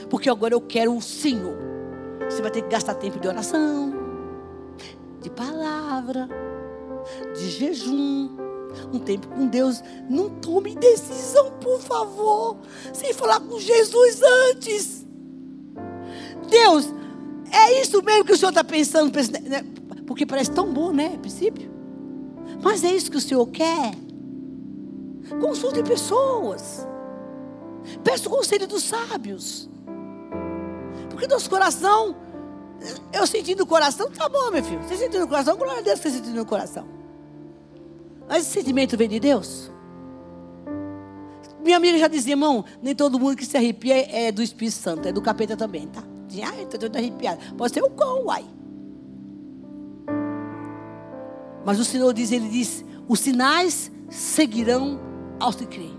Porque agora eu quero um Senhor. Você vai ter que gastar tempo de oração, de palavra, de jejum, um tempo com Deus. Não tome decisão, por favor, sem falar com Jesus antes. Deus, é isso mesmo que o Senhor está pensando? Né? Porque parece tão bom, né? A princípio. Mas é isso que o Senhor quer? Consulte pessoas. Peça o conselho dos sábios. Porque nosso coração, eu senti no coração, tá bom, meu filho. Você sentiu no coração, glória a Deus que você sentiu no coração. Mas esse sentimento vem de Deus? Minha amiga já dizia, irmão, nem todo mundo que se arrepia é do Espírito Santo, é do capeta também, tá? Dizia, ai, estou toda arrepiada. Pode ser o cão, uai. Mas o Senhor diz, Ele diz, os sinais seguirão aos que creem.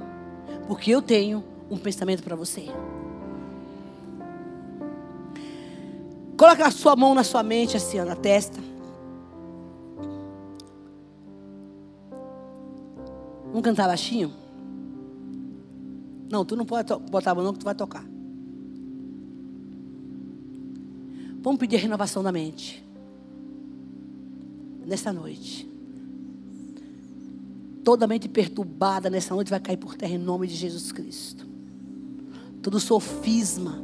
Porque eu tenho um pensamento para você. Coloque a sua mão na sua mente, assim, na testa. Vamos cantar baixinho? Não, tu não pode botar a mão, não, que tu vai tocar. Vamos pedir a renovação da mente nessa noite. Toda mente perturbada nessa noite vai cair por terra em nome de Jesus Cristo. Todo sofisma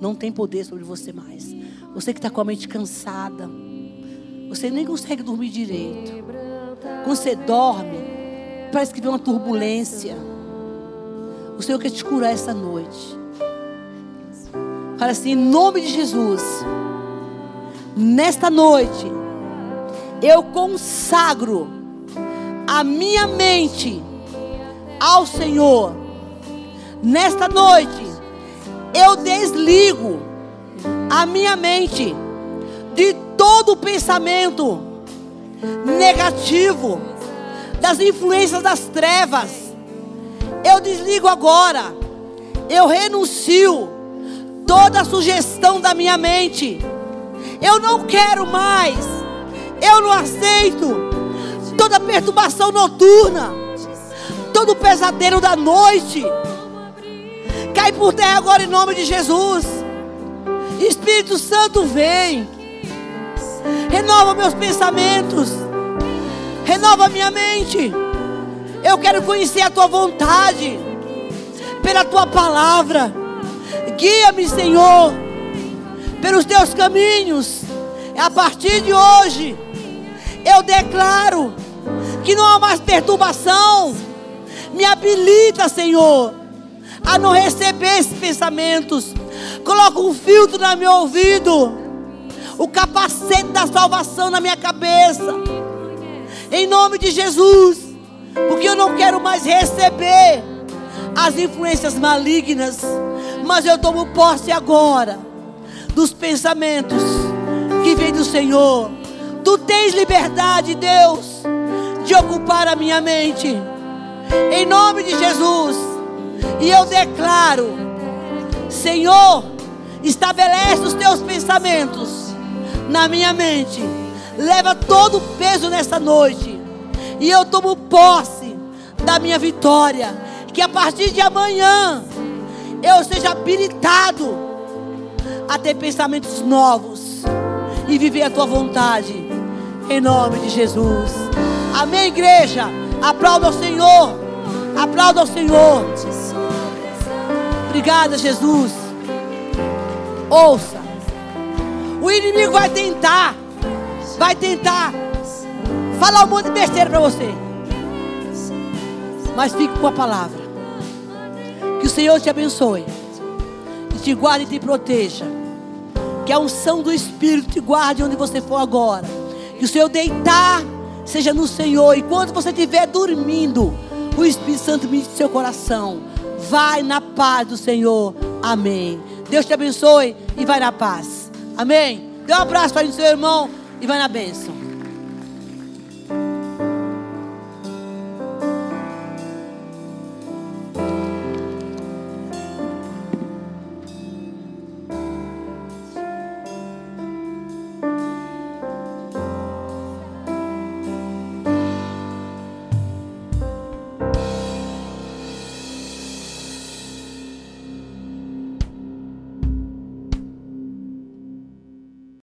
não tem poder sobre você mais. Você que está com a mente cansada, você nem consegue dormir direito. Quando você dorme, parece que vem uma turbulência. O Senhor quer te curar essa noite. Fala assim, em nome de Jesus, nesta noite, eu consagro a minha mente ao Senhor. Nesta noite, eu desligo a minha mente de todo pensamento negativo, das influências das trevas, eu desligo agora. Eu renuncio toda sugestão da minha mente. Eu não quero mais. Eu não aceito toda perturbação noturna, todo pesadelo da noite. Cai por terra agora em nome de Jesus. Espírito Santo vem. Renova meus pensamentos. Renova minha mente. Eu quero conhecer a tua vontade. Pela tua palavra. Guia-me, Senhor. Pelos teus caminhos. A partir de hoje, eu declaro que não há mais perturbação. Me habilita, Senhor, a não receber esses pensamentos. Coloca um filtro no meu ouvido, o capacete da salvação na minha cabeça. Em nome de Jesus, porque eu não quero mais receber as influências malignas, mas eu tomo posse agora dos pensamentos que vêm do Senhor. Tu tens liberdade, Deus, de ocupar a minha mente. Em nome de Jesus. E eu declaro: Senhor, estabelece os teus pensamentos na minha mente. Leva todo o peso nesta noite. E eu tomo posse da minha vitória. Que a partir de amanhã eu seja habilitado a ter pensamentos novos e viver a tua vontade. Em nome de Jesus. Amém, igreja. Aplauda ao Senhor. Aplauda ao Senhor. Obrigada, Jesus. Ouça. O inimigo vai tentar. Vai tentar. Falar um monte de besteira para você. Mas fique com a palavra. Que o Senhor te abençoe. E te guarde e te proteja. Que a unção do Espírito te guarde onde você for agora. Que o Senhor deitar seja no Senhor. E quando você estiver dormindo, o Espírito Santo ministre seu coração. Vai na paz do Senhor. Amém. Deus te abençoe e vai na paz. Amém. Dê um abraço para o seu irmão e vai na bênção.